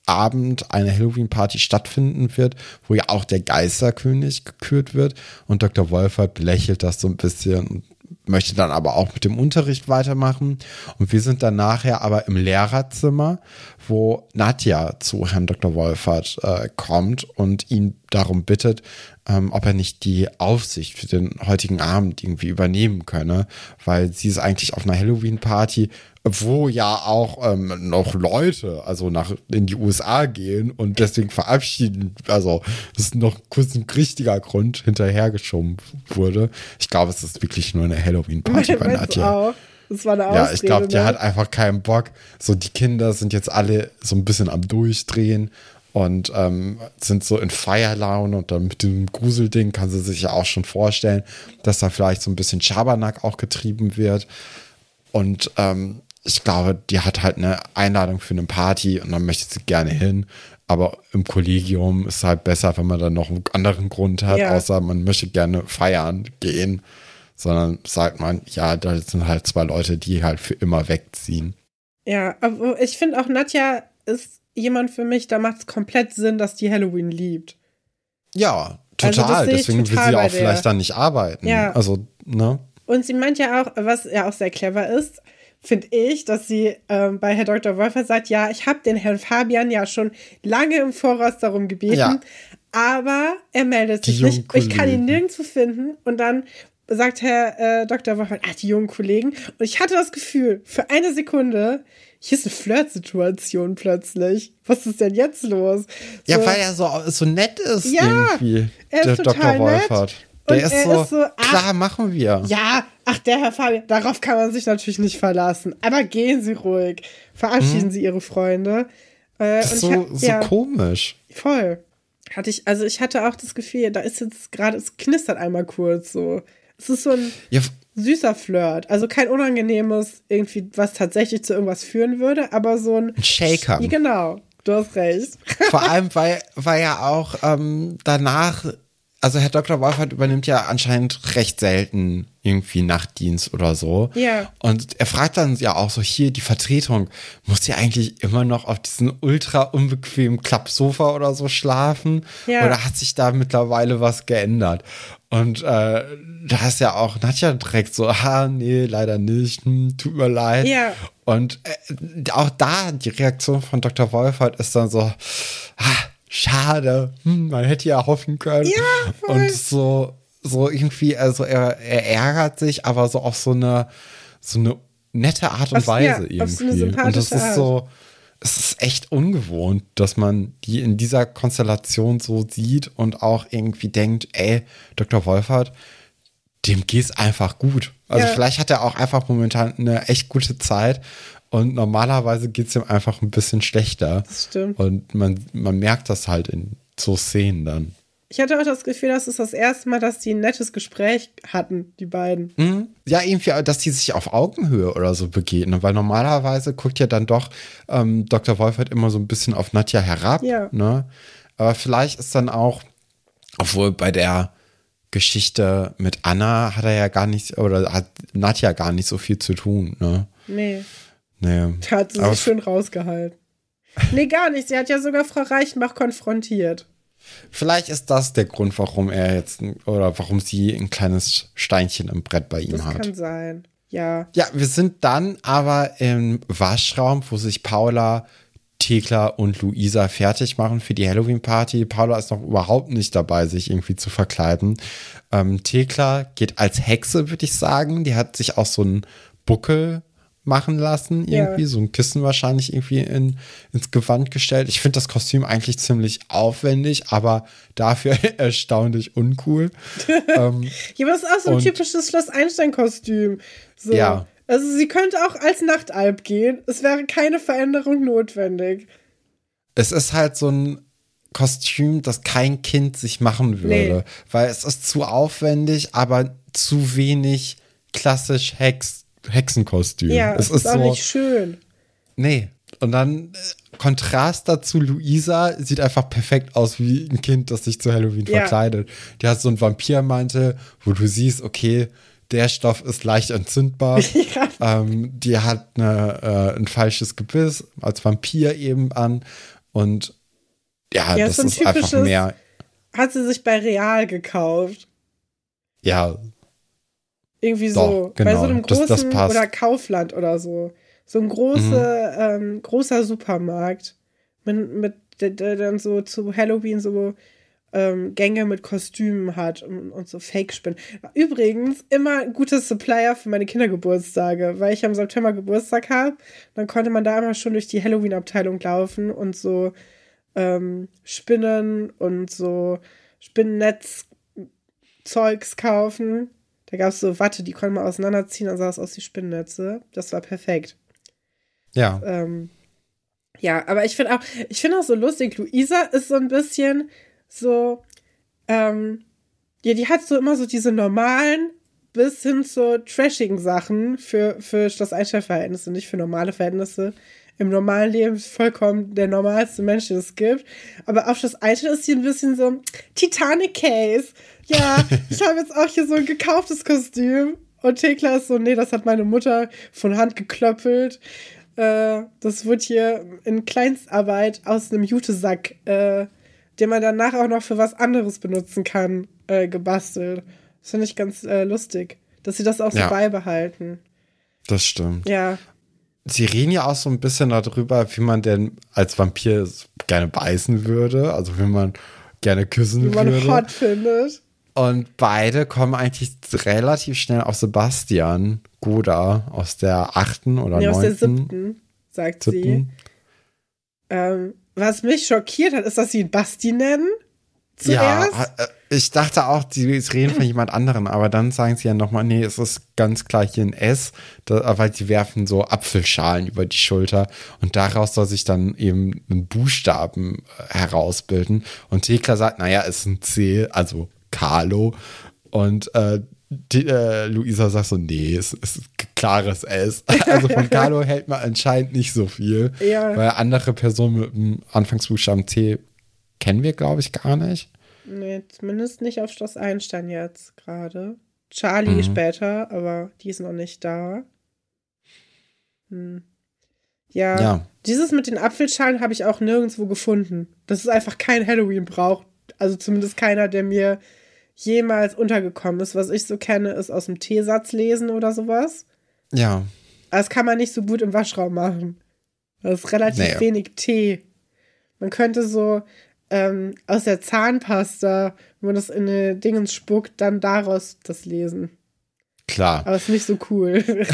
Abend eine Halloween-Party stattfinden wird, wo ja auch der Geisterkönig gekürt wird. Und Dr. Wolfert belächelt das so ein bisschen und möchte dann aber auch mit dem Unterricht weitermachen. Und wir sind dann nachher aber im Lehrerzimmer, wo Nadja zu Herrn Dr. Wolfert äh, kommt und ihn darum bittet, ähm, ob er nicht die Aufsicht für den heutigen Abend irgendwie übernehmen könne, weil sie ist eigentlich auf einer Halloween-Party wo ja auch ähm, noch Leute also nach in die USA gehen und deswegen verabschieden, also das ist noch kurz ein richtiger Grund hinterhergeschoben wurde. Ich glaube, es ist wirklich nur eine Halloween-Party bei Nadja. Auch. Das war eine Ausrede, Ja, ich glaube, die ne? hat einfach keinen Bock. So, die Kinder sind jetzt alle so ein bisschen am Durchdrehen und ähm, sind so in Feierlaune und dann mit dem Gruselding kann sie sich ja auch schon vorstellen, dass da vielleicht so ein bisschen Schabernack auch getrieben wird. Und ähm, ich glaube, die hat halt eine Einladung für eine Party und dann möchte sie gerne hin. Aber im Kollegium ist es halt besser, wenn man dann noch einen anderen Grund hat, ja. außer man möchte gerne feiern gehen. Sondern sagt man, ja, da sind halt zwei Leute, die halt für immer wegziehen. Ja, aber ich finde auch Nadja ist jemand für mich, da macht es komplett Sinn, dass die Halloween liebt. Ja, also total. Also Deswegen total will sie auch vielleicht dann nicht arbeiten. Ja. Also, ne? Und sie meint ja auch, was ja auch sehr clever ist, finde ich, dass sie ähm, bei Herr Dr. Wolfer sagt, ja, ich habe den Herrn Fabian ja schon lange im Voraus darum gebeten, ja. aber er meldet sich nicht. Ich kann ihn nirgendwo finden. Und dann sagt Herr äh, Dr. Wolfer, ah, die jungen Kollegen. Und ich hatte das Gefühl, für eine Sekunde, hier ist eine Flirtsituation plötzlich. Was ist denn jetzt los? So, ja, weil er so, so nett ist ja, irgendwie, er ist der total Dr. Wolfert. Nett. Der ist so, ist so, ach, klar, machen wir. Ja, ach, der Herr Fabian, darauf kann man sich natürlich nicht verlassen. Aber gehen Sie ruhig. Verabschieden hm. Sie Ihre Freunde. Äh, das ist so, so ja, komisch. Voll. Hatte ich, also ich hatte auch das Gefühl, da ist jetzt gerade, es knistert einmal kurz so. Es ist so ein ja. süßer Flirt. Also kein unangenehmes, irgendwie, was tatsächlich zu irgendwas führen würde, aber so ein. Ein Shaker. Genau. Du hast recht. Vor allem, <laughs> weil, weil ja auch ähm, danach also Herr Dr. Wolfert übernimmt ja anscheinend recht selten irgendwie Nachtdienst oder so. Ja. Und er fragt dann ja auch so, hier die Vertretung, muss sie eigentlich immer noch auf diesen ultra unbequemen Klappsofa oder so schlafen? Ja. Oder hat sich da mittlerweile was geändert? Und äh, da ist ja auch Nadja direkt so, ah, nee, leider nicht, hm, tut mir leid. Ja. Und äh, auch da, die Reaktion von Dr. Wolfert ist dann so, ah, schade, hm, man hätte ja hoffen können. Ja, voll. Und so, so irgendwie, also er, er ärgert sich, aber so auf so eine, so eine nette Art und Auf- ja, Weise so eine irgendwie. und das ist so, es ist echt ungewohnt, dass man die in dieser Konstellation so sieht und auch irgendwie denkt, ey, Dr. Wolfert, dem geht's einfach gut. Also Ja. vielleicht hat er auch einfach momentan eine echt gute Zeit und normalerweise geht's ihm einfach ein bisschen schlechter. Das stimmt. Und man, man merkt das halt in so Szenen dann. Ich hatte auch das Gefühl, das ist das erste Mal, dass die ein nettes Gespräch hatten, die beiden. Mhm. Ja, irgendwie, dass die sich auf Augenhöhe oder so begegnen, weil normalerweise guckt ja dann doch ähm, Dr. Wolfert immer so ein bisschen auf Nadja herab. Ja. Ne? Aber vielleicht ist dann auch, obwohl bei der Geschichte mit Anna hat er ja gar nicht, oder hat Nadja gar nicht so viel zu tun. Ne? Nee, Nee. da hat sie sich schön rausgehalten. Nee, gar nicht. Sie hat ja sogar Frau Reichenbach konfrontiert. Vielleicht ist das der Grund, warum er jetzt, oder warum sie ein kleines Steinchen im Brett bei ihm Das hat. kann sein. Ja. Ja, wir sind dann aber im Waschraum, wo sich Paula, Thekla und Luisa fertig machen für die Halloween-Party. Paula ist noch überhaupt nicht dabei, sich irgendwie zu verkleiden. Ähm, Thekla geht als Hexe, würde ich sagen. Die hat sich auch so einen Buckel machen lassen, Ja. irgendwie, so ein Kissen wahrscheinlich irgendwie in, ins Gewand gestellt. Ich finde das Kostüm eigentlich ziemlich aufwendig, aber dafür <laughs> erstaunlich uncool. <laughs> ähm, Ja, aber das ist auch so ein typisches Schloss Einstein-Kostüm. So. Ja. Also sie könnte auch als Nachtalb gehen. Es wäre keine Veränderung notwendig. es ist halt so ein Kostüm, das kein Kind sich machen würde, Nee. weil es ist zu aufwendig, aber zu wenig klassisch Hex Hexenkostüm. Ja, es es ist auch so, nicht schön. nee. Und dann äh, Kontrast dazu, Luisa sieht einfach perfekt aus wie ein Kind, das sich zu Halloween Ja. verkleidet. Die hat so einen Vampirmantel, wo du siehst, okay, der Stoff ist leicht entzündbar. <laughs> Ja. Ähm, die hat eine, äh, ein falsches Gebiss als Vampir eben an. Und ja, Ja, das so ein ist einfach mehr. Hat sie sich bei Real gekauft. Ja, Irgendwie Doch, so. genau, Bei so einem das- großen das passt. oder Kaufland oder so. So ein große, ähm, großer Supermarkt. Mit, mit, der, der dann so zu Halloween so ähm, Gänge mit Kostümen hat und, und so Fake-Spinnen. Übrigens, immer ein gutes Supplier für meine Kindergeburtstage, weil ich am September Geburtstag habe. Dann konnte man da immer schon durch die Halloween-Abteilung laufen und so ähm, Spinnen und so Spinnennetz-Zeugs kaufen. Da gab es so Watte, die konnte man auseinanderziehen, dann sah es aus wie Spinnennetze. Das war perfekt. ja. Ähm, ja, aber ich finde auch, ich finde auch so lustig, Luisa ist so ein bisschen so, ähm, ja, die hat so immer so diese normalen bis hin zu trashigen Sachen für, für Schloss Einstein-Verhältnisse, nicht für normale Verhältnisse. Im normalen Leben vollkommen der normalste Mensch, den es gibt. Aber auf Schloss Einstein ist sie ein bisschen so Titanic Case. Ja, ich habe jetzt auch hier so ein gekauftes Kostüm. Und Thekla ist so, nee, das hat meine Mutter von Hand geklöppelt. Äh, das wird hier in Kleinstarbeit aus einem Jutesack, äh, den man danach auch noch für was anderes benutzen kann, äh, gebastelt. Das finde ich ganz äh, lustig, dass sie das auch so Ja. beibehalten. Das stimmt. Ja, Sie reden ja auch so ein bisschen darüber, wie man denn als Vampir gerne beißen würde, also wie man gerne küssen wie man würde. hot findet. Und beide kommen eigentlich relativ schnell auf Sebastian Goda aus der achten oder Nee, aus der neunten. siebten, sagt sie. siebten. Ähm, was mich schockiert hat, ist, dass sie ihn Basti nennen. Ja, Zuerst. äh, ich dachte auch, sie reden von jemand anderem, aber dann sagen sie ja nochmal, nee, es ist ganz klar hier ein S, da, weil sie werfen so Apfelschalen über die Schulter und daraus soll sich dann eben ein Buchstaben äh, herausbilden. Und Thekla sagt, naja, es ist ein C, also Carlo. Und äh, die, äh, Luisa sagt so, nee, es ist klares S. <laughs> Also von <laughs> Carlo hält man anscheinend nicht so viel, Ja. weil andere Personen mit dem Anfangsbuchstaben C kennen wir, glaube ich, gar nicht. Nee, zumindest nicht auf Schloss Einstein jetzt gerade. Charlie mhm. später, aber die ist noch nicht da. Hm. Ja, ja, dieses mit den Apfelschalen habe ich auch nirgendwo gefunden. Das ist einfach kein Halloween-Brauch. Also zumindest keiner, der mir jemals untergekommen ist. Was ich so kenne, ist aus dem Teesatz lesen oder sowas. Ja. Aber das kann man nicht so gut im Waschraum machen. Das ist relativ naja. wenig Tee. Man könnte so ähm, aus der Zahnpasta, wenn man das in eine Dingens spuckt, dann daraus das lesen. Klar. Aber ist nicht so cool. <laughs>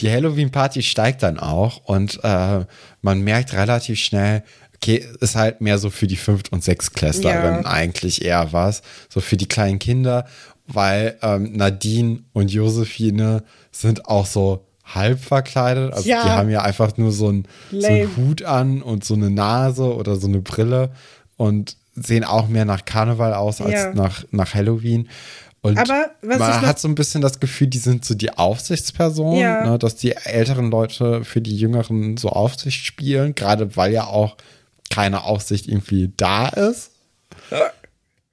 Die Halloween-Party steigt dann auch und äh, man merkt relativ schnell, okay, ist halt mehr so für die Fünft- und Sechstklässlerinnen ja. eigentlich eher was. So für die kleinen Kinder, weil ähm, Nadine und Josephine sind auch so halb verkleidet. Also ja. die haben ja einfach nur so, ein, so einen Hut an und so eine Nase oder so eine Brille und sehen auch mehr nach Karneval aus als ja. nach, nach Halloween. Und Aber man hat so ein bisschen das Gefühl, die sind so die Aufsichtspersonen, ja. ne, dass die älteren Leute für die Jüngeren so Aufsicht spielen, gerade weil ja auch keine Aufsicht irgendwie da ist.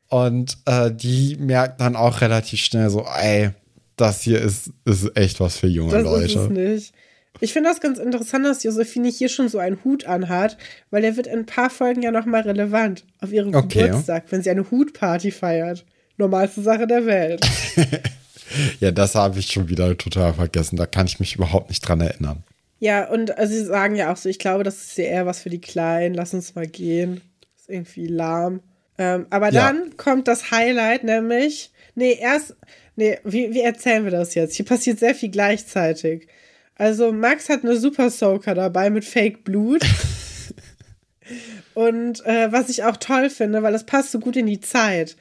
Und äh, die merken dann auch relativ schnell so, ey, das hier ist, ist echt was für junge das Leute. Ist es nicht. Ich finde das ganz interessant, dass Josephine hier schon so einen Hut anhat, weil der wird in ein paar Folgen ja nochmal relevant auf ihren okay. Geburtstag, wenn sie eine Hutparty feiert. Normalste Sache der Welt. <laughs> ja, das habe ich schon wieder total vergessen. Da kann ich mich überhaupt nicht dran erinnern. Ja, und also sie sagen ja auch so, ich glaube, das ist ja eher was für die Kleinen. Lass uns mal gehen. Ist irgendwie lahm. Ähm, aber ja. dann kommt das Highlight, nämlich, nee, erst, nee, wie, wie erzählen wir das jetzt? Hier passiert sehr viel gleichzeitig. Also Max hat eine Super Soaker dabei mit Fake Blut. <laughs> Und äh, was ich auch toll finde, weil das passt so gut in die Zeit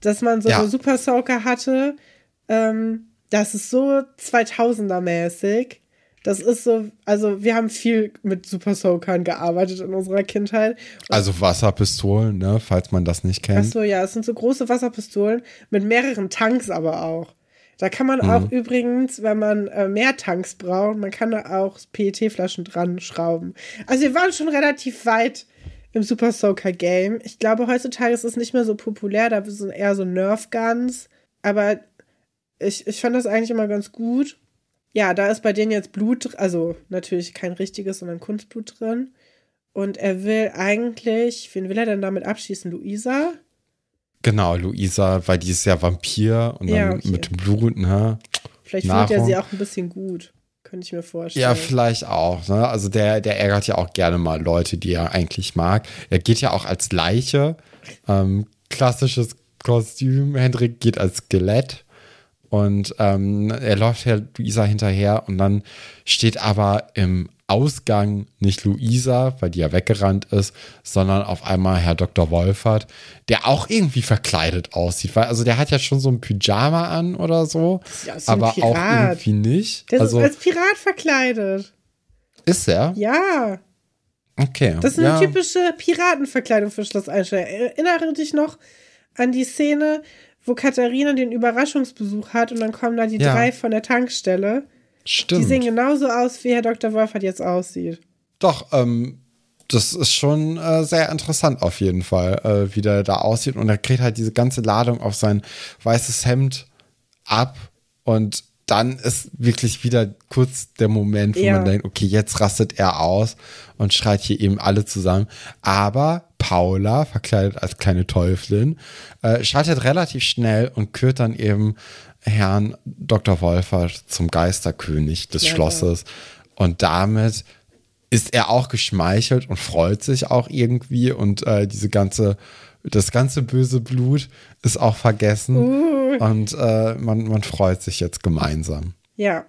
dass man so ja. eine Super Soaker hatte. Ähm, das ist so 2000er-mäßig. Das ist so, also wir haben viel mit Super Soakern gearbeitet in unserer Kindheit. also Wasserpistolen, ne, falls man das nicht kennt. Achso, ja, es sind so große Wasserpistolen mit mehreren Tanks aber auch. Da kann man mhm. auch übrigens, wenn man äh, mehr Tanks braucht, man kann da auch PET-Flaschen dran schrauben. Also wir waren schon relativ weit im Super Soaker Game. Ich glaube, heutzutage ist es nicht mehr so populär, da sind eher so Nerf Guns. Aber ich, ich fand das eigentlich immer ganz gut. Ja, da ist bei denen jetzt Blut, also natürlich kein richtiges, sondern Kunstblut drin. Und er will eigentlich, wen will er denn damit abschießen? Luisa? Genau, Luisa, weil die ist ja Vampir und ja, dann okay. mit dem Blut, ne? Vielleicht findet er sie auch ein bisschen gut. Könnte ich mir vorstellen. Ja, vielleicht auch. Ne? Also der, der ärgert ja auch gerne mal Leute, die er eigentlich mag. Er geht ja auch als Leiche. Ähm, klassisches Kostüm. Hendrik geht als Skelett. Und ähm, er läuft ja Luisa hinterher und dann steht aber im Ausgang nicht Luisa, weil die ja weggerannt ist, sondern auf einmal Herr Dr. Wolfert, der auch irgendwie verkleidet aussieht. Also der hat ja schon so ein Pyjama an oder so, ja, aber auch irgendwie nicht. Der also, ist als Pirat verkleidet. Ist er? Ja. Okay. Das ist eine ja. typische Piratenverkleidung für Schloss Einstein. Erinnere dich noch an die Szene, wo Katharina den Überraschungsbesuch hat und dann kommen da die ja. drei von der Tankstelle. Stimmt. Die sehen genauso aus, wie Herr Dr. Wolfert jetzt aussieht. Doch, ähm, das ist schon äh, sehr interessant auf jeden Fall, äh, wie der da aussieht. Und er kriegt halt diese ganze Ladung auf sein weißes Hemd ab. Und dann ist wirklich wieder kurz der Moment, wo ja. man denkt, okay, jetzt rastet er aus und schreit hier eben alle zusammen. Aber Paula, verkleidet als kleine Teufelin, äh, schaltet relativ schnell und kürt dann eben Herrn Dr. Wolfert zum Geisterkönig des ja, Schlosses. Ja. Und damit ist er auch geschmeichelt und freut sich auch irgendwie und äh, diese ganze, das ganze böse Blut ist auch vergessen uh. und äh, man, man freut sich jetzt gemeinsam. Ja,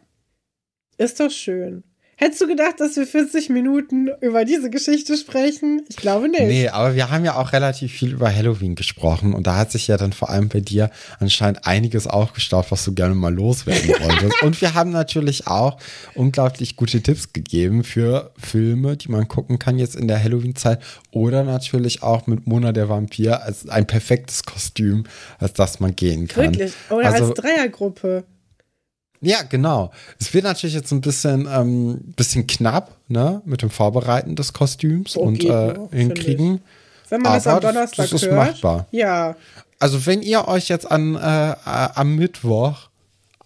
ist doch schön. Hättest du gedacht, dass wir 40 Minuten über diese Geschichte sprechen? Ich glaube nicht. Nee, aber wir haben ja auch relativ viel über Halloween gesprochen und da hat sich ja dann vor allem bei dir anscheinend einiges aufgestaut, was du gerne mal loswerden <laughs> wolltest. und wir haben natürlich auch unglaublich gute Tipps gegeben für Filme, die man gucken kann jetzt in der Halloween-Zeit oder natürlich auch mit Mona der Vampir als ein perfektes Kostüm, als das man gehen kann. Wirklich? Oder also, als Dreiergruppe. Ja, genau. Es wird natürlich jetzt ein bisschen, ähm, bisschen knapp, ne, mit dem Vorbereiten des Kostüms oh, und äh, hinkriegen. wenn man das Aber am das- Donnerstag das ist hört. machbar. Ja, Also wenn ihr euch jetzt an, äh, am Mittwoch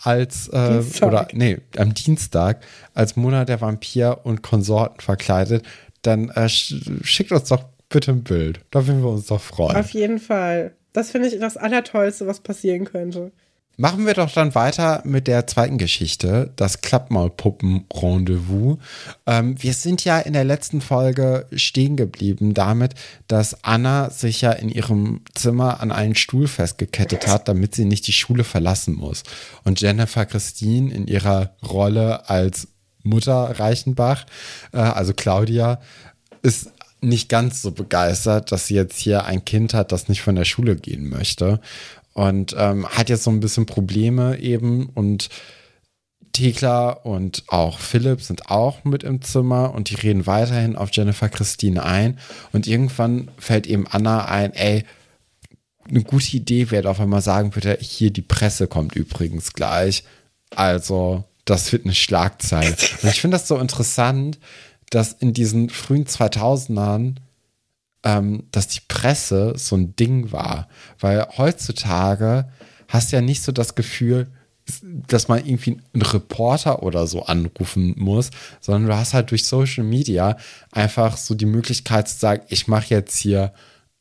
als, äh, oder nee, am Dienstag als Monat der Vampir und Konsorten verkleidet, dann äh, sch schickt uns doch bitte ein Bild. Da würden wir uns doch freuen. auf jeden Fall. Das finde ich das Allertollste, was passieren könnte. Machen wir doch dann weiter mit der zweiten Geschichte, das Klappmaulpuppen-Rendezvous. Ähm, wir sind ja in der letzten Folge stehen geblieben damit, dass Anna sich ja in ihrem Zimmer an einen Stuhl festgekettet hat, damit sie nicht die Schule verlassen muss. Und Jennifer Christine in ihrer Rolle als Mutter Reichenbach, äh, also Claudia, ist nicht ganz so begeistert, dass sie jetzt hier ein Kind hat, das nicht von der Schule gehen möchte. Und ähm, hat jetzt so ein bisschen Probleme eben. Und Thekla und auch Philipp sind auch mit im Zimmer und die reden weiterhin auf Jennifer Christine ein. Und irgendwann fällt eben Anna ein, ey, eine gute Idee wäre wenn man sagen würde, hier die Presse kommt übrigens gleich. Also, das wird eine Schlagzeile. Und ich finde das so interessant, dass in diesen frühen 2000ern ähm, dass die Presse so ein Ding war. Weil heutzutage hast du ja nicht so das Gefühl, dass man irgendwie einen Reporter oder so anrufen muss, sondern du hast halt durch Social Media einfach so die Möglichkeit zu sagen, ich mache jetzt hier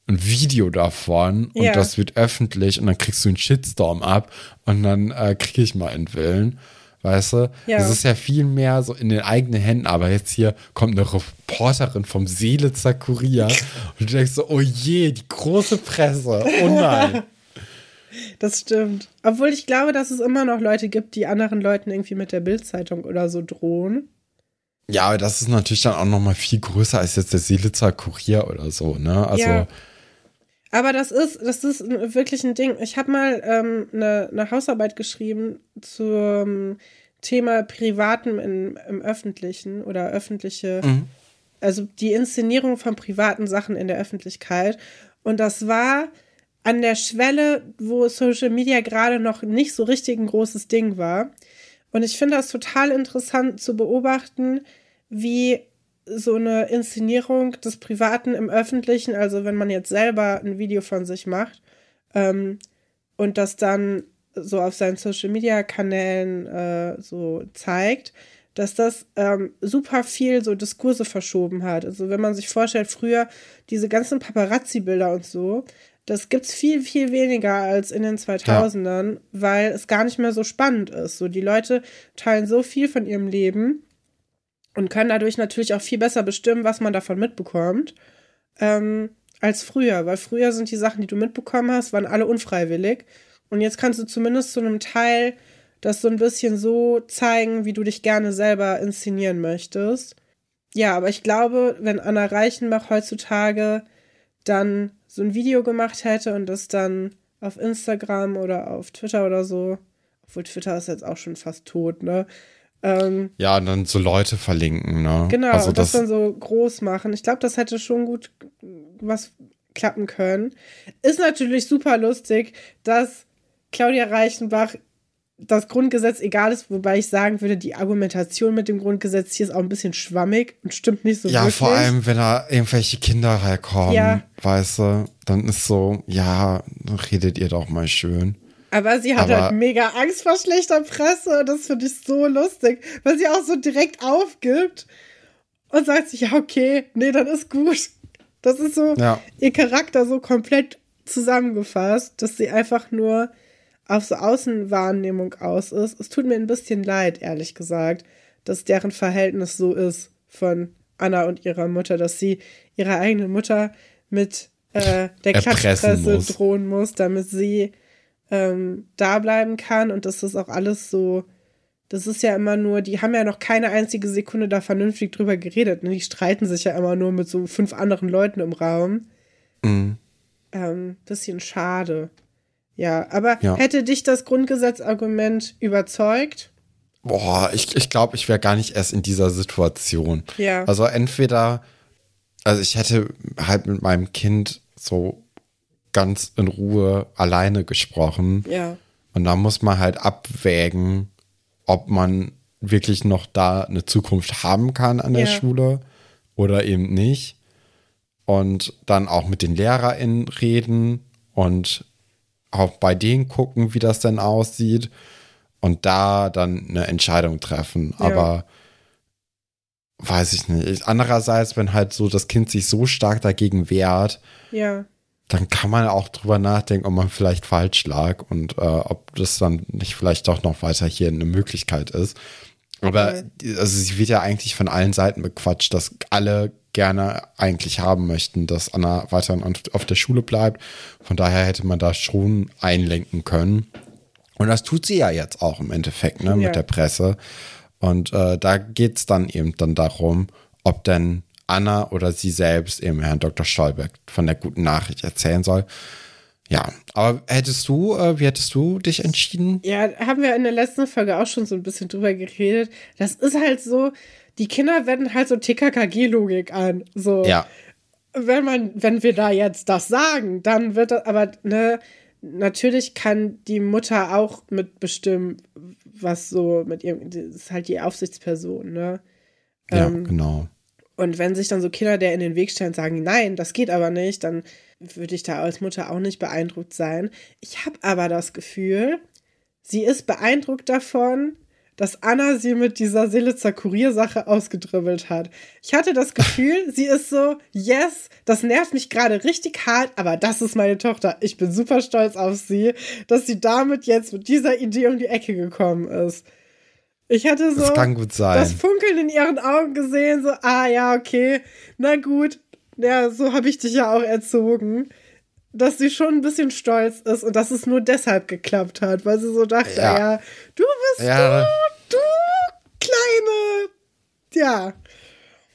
ein Video davon und Ja. das wird öffentlich und dann kriegst du einen Shitstorm ab und dann äh, kriege ich mal einen Willen. Weißt du? Ja. Das ist ja viel mehr so in den eigenen Händen, aber jetzt hier kommt eine Reporterin vom Seelitzer Kurier <laughs> und du denkst so, oh je, die große Presse, oh nein. <laughs> Das stimmt. Obwohl ich glaube, dass es immer noch Leute gibt, die anderen Leuten irgendwie mit der Bildzeitung oder so drohen. Ja, aber das ist natürlich dann auch noch mal viel größer als jetzt der Seelitzer Kurier oder so, ne? Also, Ja. Aber das ist, das ist wirklich ein Ding. Ich habe mal ähm, eine, eine Hausarbeit geschrieben zum Thema Privaten im, im Öffentlichen oder öffentliche, Mhm. also die Inszenierung von privaten Sachen in der Öffentlichkeit. Und das war an der Schwelle, wo Social Media gerade noch nicht so richtig ein großes Ding war. Und ich finde das total interessant zu beobachten, wie so eine Inszenierung des Privaten im Öffentlichen, also wenn man jetzt selber ein Video von sich macht ähm, und das dann so auf seinen Social Media Kanälen äh, so zeigt, dass das ähm, super viel so Diskurse verschoben hat. Also wenn man sich vorstellt, früher diese ganzen Paparazzi-Bilder und so, das gibt's viel, viel weniger als in den 2000ern, weil es gar nicht mehr so spannend ist. So, die Leute teilen so viel von ihrem Leben und können dadurch natürlich auch viel besser bestimmen, was man davon mitbekommt, ähm, als früher. Weil früher sind die Sachen, die du mitbekommen hast, waren alle unfreiwillig. Und jetzt kannst du zumindest zu einem Teil das so ein bisschen so zeigen, wie du dich gerne selber inszenieren möchtest. Ja, aber ich glaube, wenn Anna Reichenbach heutzutage dann so ein Video gemacht hätte und das dann auf Instagram oder auf Twitter oder so, obwohl Twitter ist jetzt auch schon fast tot, ne? Ähm, ja, und dann so Leute verlinken, ne? Genau, Also und das, das, dann so groß machen. Ich glaube, das hätte schon gut was klappen können. Ist natürlich super lustig, dass Claudia Reichenbach das Grundgesetz egal ist, wobei ich sagen würde, die Argumentation mit dem Grundgesetz hier ist auch ein bisschen schwammig und stimmt nicht so ja, wirklich. vor allem, wenn da irgendwelche Kinder reinkommen, Ja. weißt du, dann ist so, ja, redet ihr doch mal schön. Aber sie hat Aber- halt mega Angst vor schlechter Presse und das finde ich so lustig, weil sie auch so direkt aufgibt und sagt sich, ja, okay, nee, dann ist gut. Das ist so Ja. ihr Charakter so komplett zusammengefasst, dass sie einfach nur auf so Außenwahrnehmung aus ist. Es tut mir ein bisschen leid, ehrlich gesagt, dass deren Verhältnis so ist von Anna und ihrer Mutter, dass sie ihre eigene Mutter mit äh, der Erpressen Klatschpresse muss. drohen muss, damit sie ähm, da bleiben kann und das ist auch alles so, das ist ja immer nur, die haben ja noch keine einzige Sekunde da vernünftig drüber geredet. Ne? Die streiten sich ja immer nur mit so fünf anderen Leuten im Raum. Mhm. Ähm, bisschen schade. Ja, aber Ja. hätte dich das Grundgesetzargument überzeugt? Boah, ich, ich glaube, ich wäre gar nicht erst in dieser Situation. Ja. Also entweder, also ich hätte halt mit meinem Kind so ganz in Ruhe alleine gesprochen. Ja. Und da muss man halt abwägen, ob man wirklich noch da eine Zukunft haben kann an der Ja. Schule oder eben nicht. und dann auch mit den LehrerInnen reden und auch bei denen gucken, wie das denn aussieht und da dann eine Entscheidung treffen. Ja. Aber weiß ich nicht. Andererseits, wenn halt so das Kind sich so stark dagegen wehrt, Ja. Dann kann man auch drüber nachdenken, ob man vielleicht falsch lag und äh, ob das dann nicht vielleicht doch noch weiter hier eine Möglichkeit ist. Aber also sie wird ja eigentlich von allen Seiten bequatscht, dass alle gerne eigentlich haben möchten, dass Anna weiterhin auf- auf der Schule bleibt. Von daher hätte man da schon einlenken können. Und das tut sie ja jetzt auch im Endeffekt, ne, Ja. mit der Presse. Und äh, da geht es dann eben dann darum, ob denn Anna oder sie selbst eben Herrn Dr. Stolberg von der guten Nachricht erzählen soll. Ja, aber hättest du, äh, wie hättest du dich entschieden? Ja, haben wir in der letzten Folge auch schon so ein bisschen drüber geredet. Das ist halt so, die Kinder wenden halt so TKKG-Logik an. So, Ja, wenn man, wenn wir da jetzt das sagen, dann wird das, aber ne, natürlich kann die Mutter auch mitbestimmen, was so mit ihrem, das ist halt die Aufsichtsperson, ne? ja, Ähm, genau. Und wenn sich dann so Kinder der in den Weg stellen und sagen, nein, das geht aber nicht, dann würde ich da als Mutter auch nicht beeindruckt sein. Ich habe aber das Gefühl, sie ist beeindruckt davon, dass Anna sie mit dieser Silitzer Kuriersache ausgedribbelt hat. Ich hatte das Gefühl, <laughs> sie ist so, yes, das nervt mich gerade richtig hart, aber das ist meine Tochter. Ich bin super stolz auf sie, dass sie damit jetzt mit dieser Idee um die Ecke gekommen ist. Ich hatte so Das kann gut sein. das Funkeln in ihren Augen gesehen, so, ah ja, okay, na gut, ja, so habe ich dich ja auch erzogen. Dass sie schon ein bisschen stolz ist und dass es nur deshalb geklappt hat, weil sie so dachte, Ja. ja, du bist Ja. du, du kleine, ja.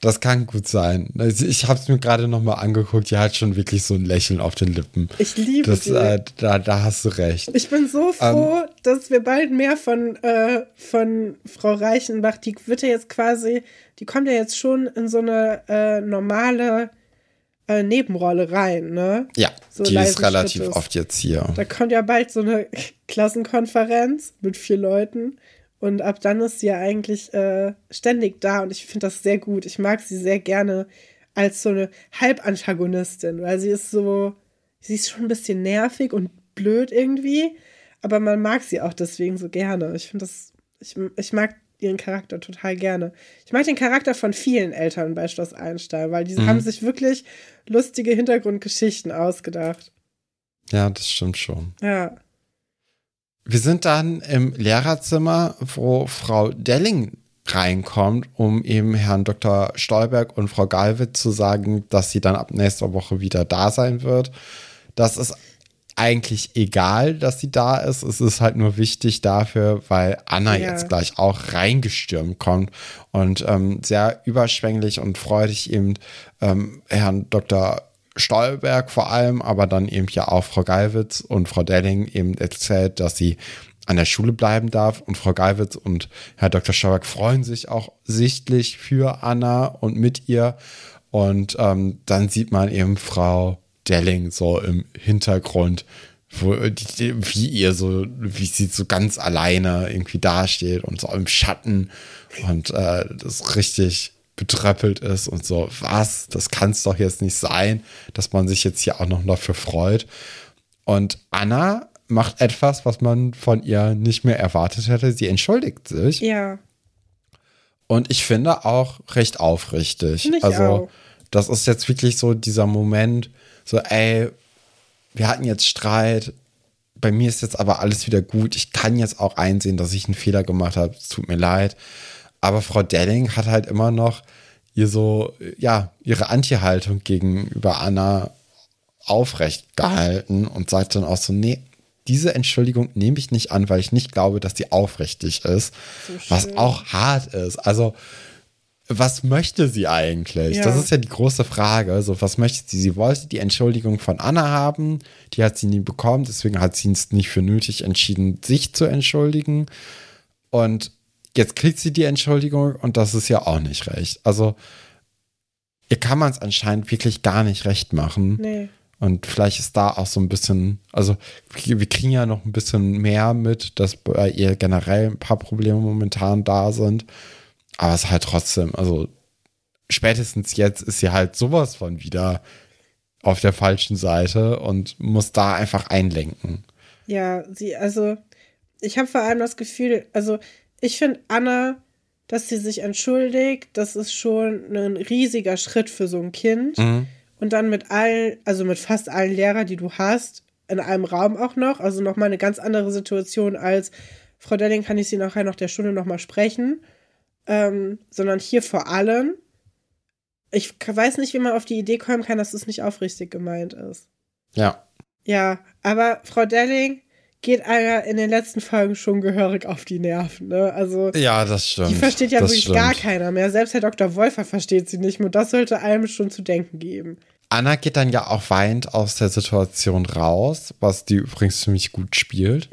Das kann gut sein. Also Ich habe es mir gerade noch mal angeguckt. Die hat schon wirklich so ein Lächeln auf den Lippen. Ich liebe Das, sie. äh, da, da hast du recht. Ich bin so froh, dass wir bald mehr von, äh, von Frau Reichenbach, die wird ja jetzt quasi, die kommt ja jetzt schon in so eine äh, normale äh, Nebenrolle rein, ne? Ja, So die ist relativ Schrittes. oft jetzt hier. Da kommt ja bald so eine Klassenkonferenz mit vier Leuten. Und ab dann ist sie ja eigentlich äh, ständig da. Und ich finde das sehr gut. Ich mag sie sehr gerne als so eine Halbantagonistin, weil sie ist so, sie ist schon ein bisschen nervig und blöd irgendwie. Aber man mag sie auch deswegen so gerne. Ich finde das, ich, ich mag ihren Charakter total gerne. Ich mag den Charakter von vielen Eltern bei Schloss Einstein, weil die haben sich wirklich lustige Hintergrundgeschichten ausgedacht. Ja, das stimmt schon. Ja. Wir sind dann im Lehrerzimmer, wo Frau Delling reinkommt, um eben Herrn Dr. Stolberg und Frau Galwitz zu sagen, dass sie dann ab nächster Woche wieder da sein wird. Das ist eigentlich egal, dass sie da ist. Es ist halt nur wichtig dafür, weil Anna Ja. jetzt gleich auch reingestürmt kommt und ähm, sehr überschwänglich und freudig eben ähm, Herrn Dr. Stolberg vor allem, aber dann eben ja auch Frau Gallwitz und Frau Delling eben erzählt, dass sie an der Schule bleiben darf und Frau Gallwitz und Herr Dr. Stolberg freuen sich auch sichtlich für Anna und mit ihr und ähm, dann sieht man eben Frau Delling so im Hintergrund, wo wie ihr so, wie sie so ganz alleine irgendwie dasteht und so im Schatten und äh, das richtig betröppelt ist und so, was, das kann es doch jetzt nicht sein, dass man sich jetzt hier auch noch dafür freut. Und Anna macht etwas, was man von ihr nicht mehr erwartet hätte. Sie entschuldigt sich. Ja. Und ich finde auch recht aufrichtig. Finde ich also, auch. das ist jetzt wirklich so dieser Moment, so, ey, wir hatten jetzt Streit. Bei mir ist jetzt aber alles wieder gut. Ich kann jetzt auch einsehen, dass ich einen Fehler gemacht habe. Es tut mir leid. Aber Frau Delling hat halt immer noch ihr so, ja, ihre Anti-Haltung gegenüber Anna aufrecht gehalten und sagt dann auch so, nee, diese Entschuldigung nehme ich nicht an, weil ich nicht glaube, dass die aufrichtig ist. was auch hart ist. Also, was möchte sie eigentlich? Ja. Das ist ja die große Frage. So, was möchte sie? Sie wollte die Entschuldigung von Anna haben. Die hat sie nie bekommen. Deswegen hat sie es nicht für nötig entschieden, sich zu entschuldigen. Und jetzt kriegt sie die Entschuldigung und das ist ja auch nicht recht. Also, ihr kann man es anscheinend wirklich gar nicht recht machen. Nee. Und vielleicht ist da auch so ein bisschen, also wir wir kriegen ja noch ein bisschen mehr mit, dass bei ihr generell ein paar Probleme momentan da sind. Aber es ist halt trotzdem, also spätestens jetzt ist sie halt sowas von wieder auf der falschen Seite und muss da einfach einlenken. Ja, sie, also, ich habe vor allem das Gefühl, also, ich finde Anna, dass sie sich entschuldigt, das ist schon ein riesiger Schritt für so ein Kind. Mhm. Und dann mit allen, also mit fast allen Lehrern, die du hast, in einem Raum auch noch, also nochmal eine ganz andere Situation als Frau Delling kann ich sie nachher noch der Stunde nochmal sprechen, ähm, sondern hier vor allem. Ich weiß nicht, wie man auf die Idee kommen kann, dass es nicht aufrichtig gemeint ist. Ja. Ja, aber Frau Delling geht einer in den letzten Folgen schon gehörig auf die Nerven. Ne? Also Ja, das stimmt. die versteht ja das wirklich stimmt. gar keiner mehr. Selbst Herr Dr. Wolfer versteht sie nicht mehr. Und das sollte einem schon zu denken geben. Anna geht dann ja auch weinend aus der Situation raus, was die übrigens ziemlich gut spielt.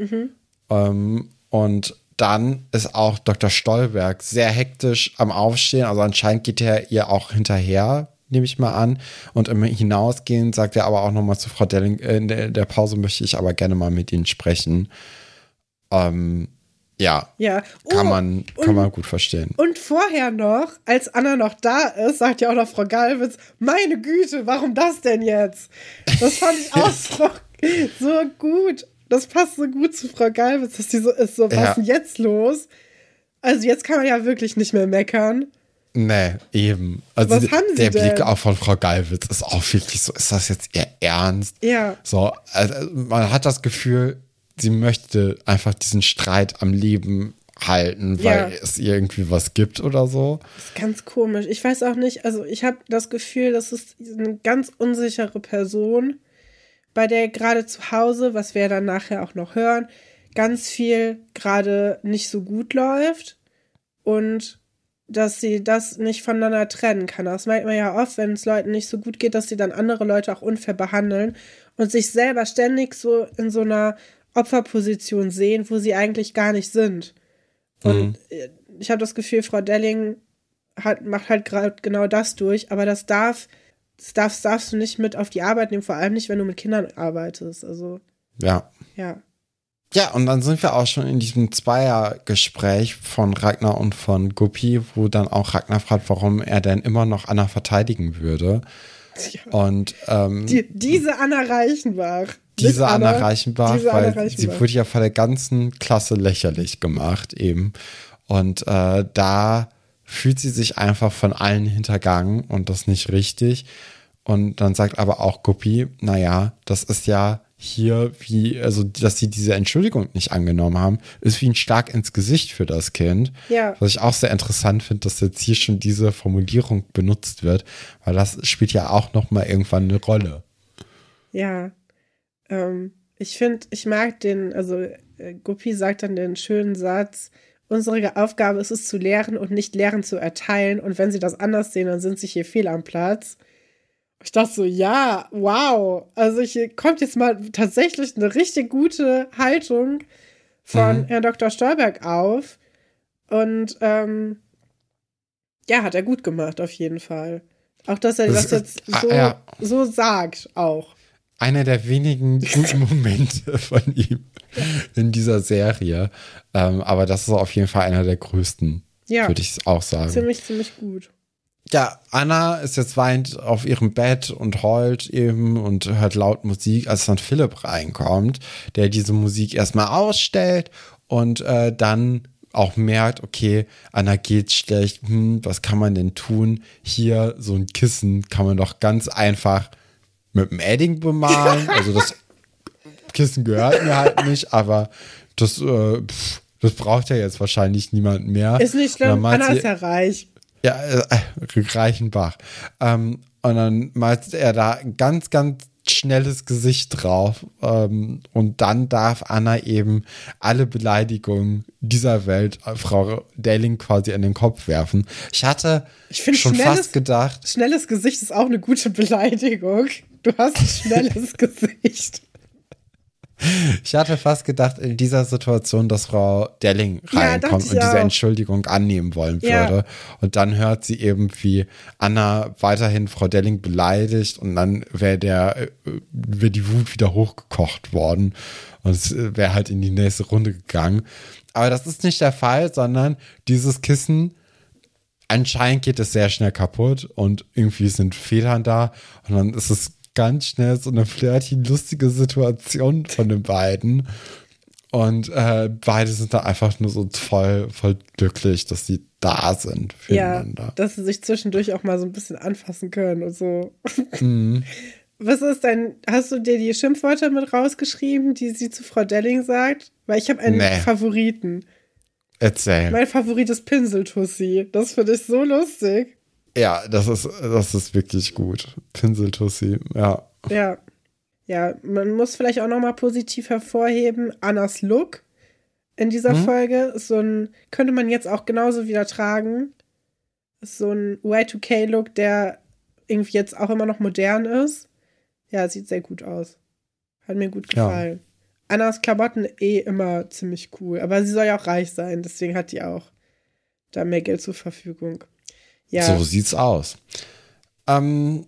Ähm, und dann ist auch Dr. Stolberg sehr hektisch am Aufstehen. Also anscheinend geht er ihr auch hinterher, nehme ich mal an. Und im Hinausgehen sagt er aber auch nochmal zu Frau Delling, äh, in der, Pause möchte ich aber gerne mal mit Ihnen sprechen. Ähm, ja, Ja. kann, Oh, man, kann und- man gut verstehen. Und vorher noch, als Anna noch da ist, sagt ja auch noch Frau Galwitz, meine Güte, warum das denn jetzt? Das fand ich <laughs> auch so, so gut. Das passt so gut zu Frau Galwitz, dass die so ist, so, was Ja. ist denn jetzt los? Also jetzt kann man ja wirklich nicht mehr meckern. Nee, eben. Also Was haben Sie der denn? Blick auch von Frau Geilwitz ist auch wirklich so, ist das jetzt ihr Ernst? Ja. So, also man hat das Gefühl, sie möchte einfach diesen Streit am Leben halten, weil Ja. es irgendwie was gibt oder so. Das ist ganz komisch. Ich weiß auch nicht, also ich habe das Gefühl, das ist eine ganz unsichere Person, bei der gerade zu Hause, was wir dann nachher auch noch hören, ganz viel gerade nicht so gut läuft und dass sie das nicht voneinander trennen kann. Das merkt man ja oft, wenn es Leuten nicht so gut geht, dass sie dann andere Leute auch unfair behandeln und sich selber ständig so in so einer Opferposition sehen, wo sie eigentlich gar nicht sind. Und äh, ich habe das Gefühl, Frau Delling hat, macht halt gerade genau das durch, aber das darf, das darfst, darfst du nicht mit auf die Arbeit nehmen, vor allem nicht, wenn du mit Kindern arbeitest. Also, Ja. ja. Ja, und dann sind wir auch schon in diesem Zweiergespräch von Ragnar und von Guppy, wo dann auch Ragnar fragt, warum er denn immer noch Anna verteidigen würde. ja. Und ähm, Die, diese Anna Reichenbach. diese Nicht Anna, Reichenbach, diese Anna weil sie Reichenbach. wurde ja von der ganzen Klasse lächerlich gemacht eben. Und äh, da fühlt sie sich einfach von allen hintergangen und das nicht richtig. Und dann sagt aber auch Guppy, naja, das ist ja hier wie, also dass sie diese Entschuldigung nicht angenommen haben, ist wie ein Schlag ins Gesicht für das Kind. Ja. Was ich auch sehr interessant finde, dass jetzt hier schon diese Formulierung benutzt wird, weil das spielt ja auch noch mal irgendwann eine Rolle. Ja. Ähm, ich finde, ich mag den, also äh, Guppy sagt dann den schönen Satz, unsere Aufgabe ist es zu lehren und nicht Lehren zu erteilen. Und wenn sie das anders sehen, dann sind sie hier fehl am Platz. Ich dachte so, ja, wow. Also hier kommt jetzt mal tatsächlich eine richtig gute Haltung von Mhm. Herrn Dr. Stolberg auf. Und ähm, ja, hat er gut gemacht, auf jeden Fall. Auch, dass er Das das, jetzt ah, so, ja. so sagt, auch. einer der wenigen <laughs> guten Momente von ihm in dieser Serie. Ähm, aber das ist auf jeden Fall einer der größten, Ja, würde ich auch sagen. ziemlich, ziemlich gut. Ja, Anna ist jetzt weint auf ihrem Bett und heult eben und hört laut Musik, als dann Philipp reinkommt, der diese Musik erstmal ausstellt und äh, dann auch merkt, okay, Anna geht schlecht, hm, was kann man denn tun? Hier so ein Kissen kann man doch ganz einfach mit dem Edding bemalen. <laughs> Also das Kissen gehört mir halt nicht, aber das, äh, pff, das braucht ja jetzt wahrscheinlich niemand mehr. Ist nicht schlimm, Anna sie- ist ja reich. Ja, äh, Reichenbach. Ähm, und dann malt er da ein ganz, ganz schnelles Gesicht drauf. Ähm, und dann darf Anna eben alle Beleidigungen dieser Welt äh, Frau Delling quasi in den Kopf werfen. Ich hatte Ich schon schnelles- fast gedacht, Schnelles Gesicht ist auch eine gute Beleidigung. Du hast ein schnelles <laughs> Gesicht. Ich hatte fast gedacht in dieser Situation, dass Frau Delling Ja, reinkommt ich und diese auch. Entschuldigung annehmen wollen Ja. würde. Und dann hört sie eben, wie Anna weiterhin Frau Delling beleidigt und dann wäre der, äh, wäre die Wut wieder hochgekocht worden und es wäre halt in die nächste Runde gegangen. Aber das ist nicht der Fall, sondern dieses Kissen anscheinend geht es sehr schnell kaputt und irgendwie sind Federn da und dann ist es ganz schnell so eine flirty, lustige Situation von den beiden. Und äh, beide sind da einfach nur so voll, voll glücklich, dass sie da sind füreinander. Ja, dass sie sich zwischendurch auch mal so ein bisschen anfassen können und so. Mhm. <laughs> Was ist denn, hast du dir die Schimpfwörter mit rausgeschrieben, die sie zu Frau Delling sagt? Weil ich habe einen Nee. Favoriten. Erzähl. Mein Favorit ist Pinseltussi. Das finde ich so lustig. Ja, das ist, das ist wirklich gut. Pinseltussi, ja. Ja. Ja, man muss vielleicht auch nochmal positiv hervorheben, Annas Look in dieser Mhm. Folge ist so ein, könnte man jetzt auch genauso wieder tragen. Ist so ein Y2K-Look, der irgendwie jetzt auch immer noch modern ist. Ja, sieht sehr gut aus. Hat mir gut Ja. gefallen. Annas Klamotten eh immer ziemlich cool, aber sie soll ja auch reich sein, deswegen hat die auch da mehr Geld zur Verfügung. Ja, So sieht's aus. Ähm,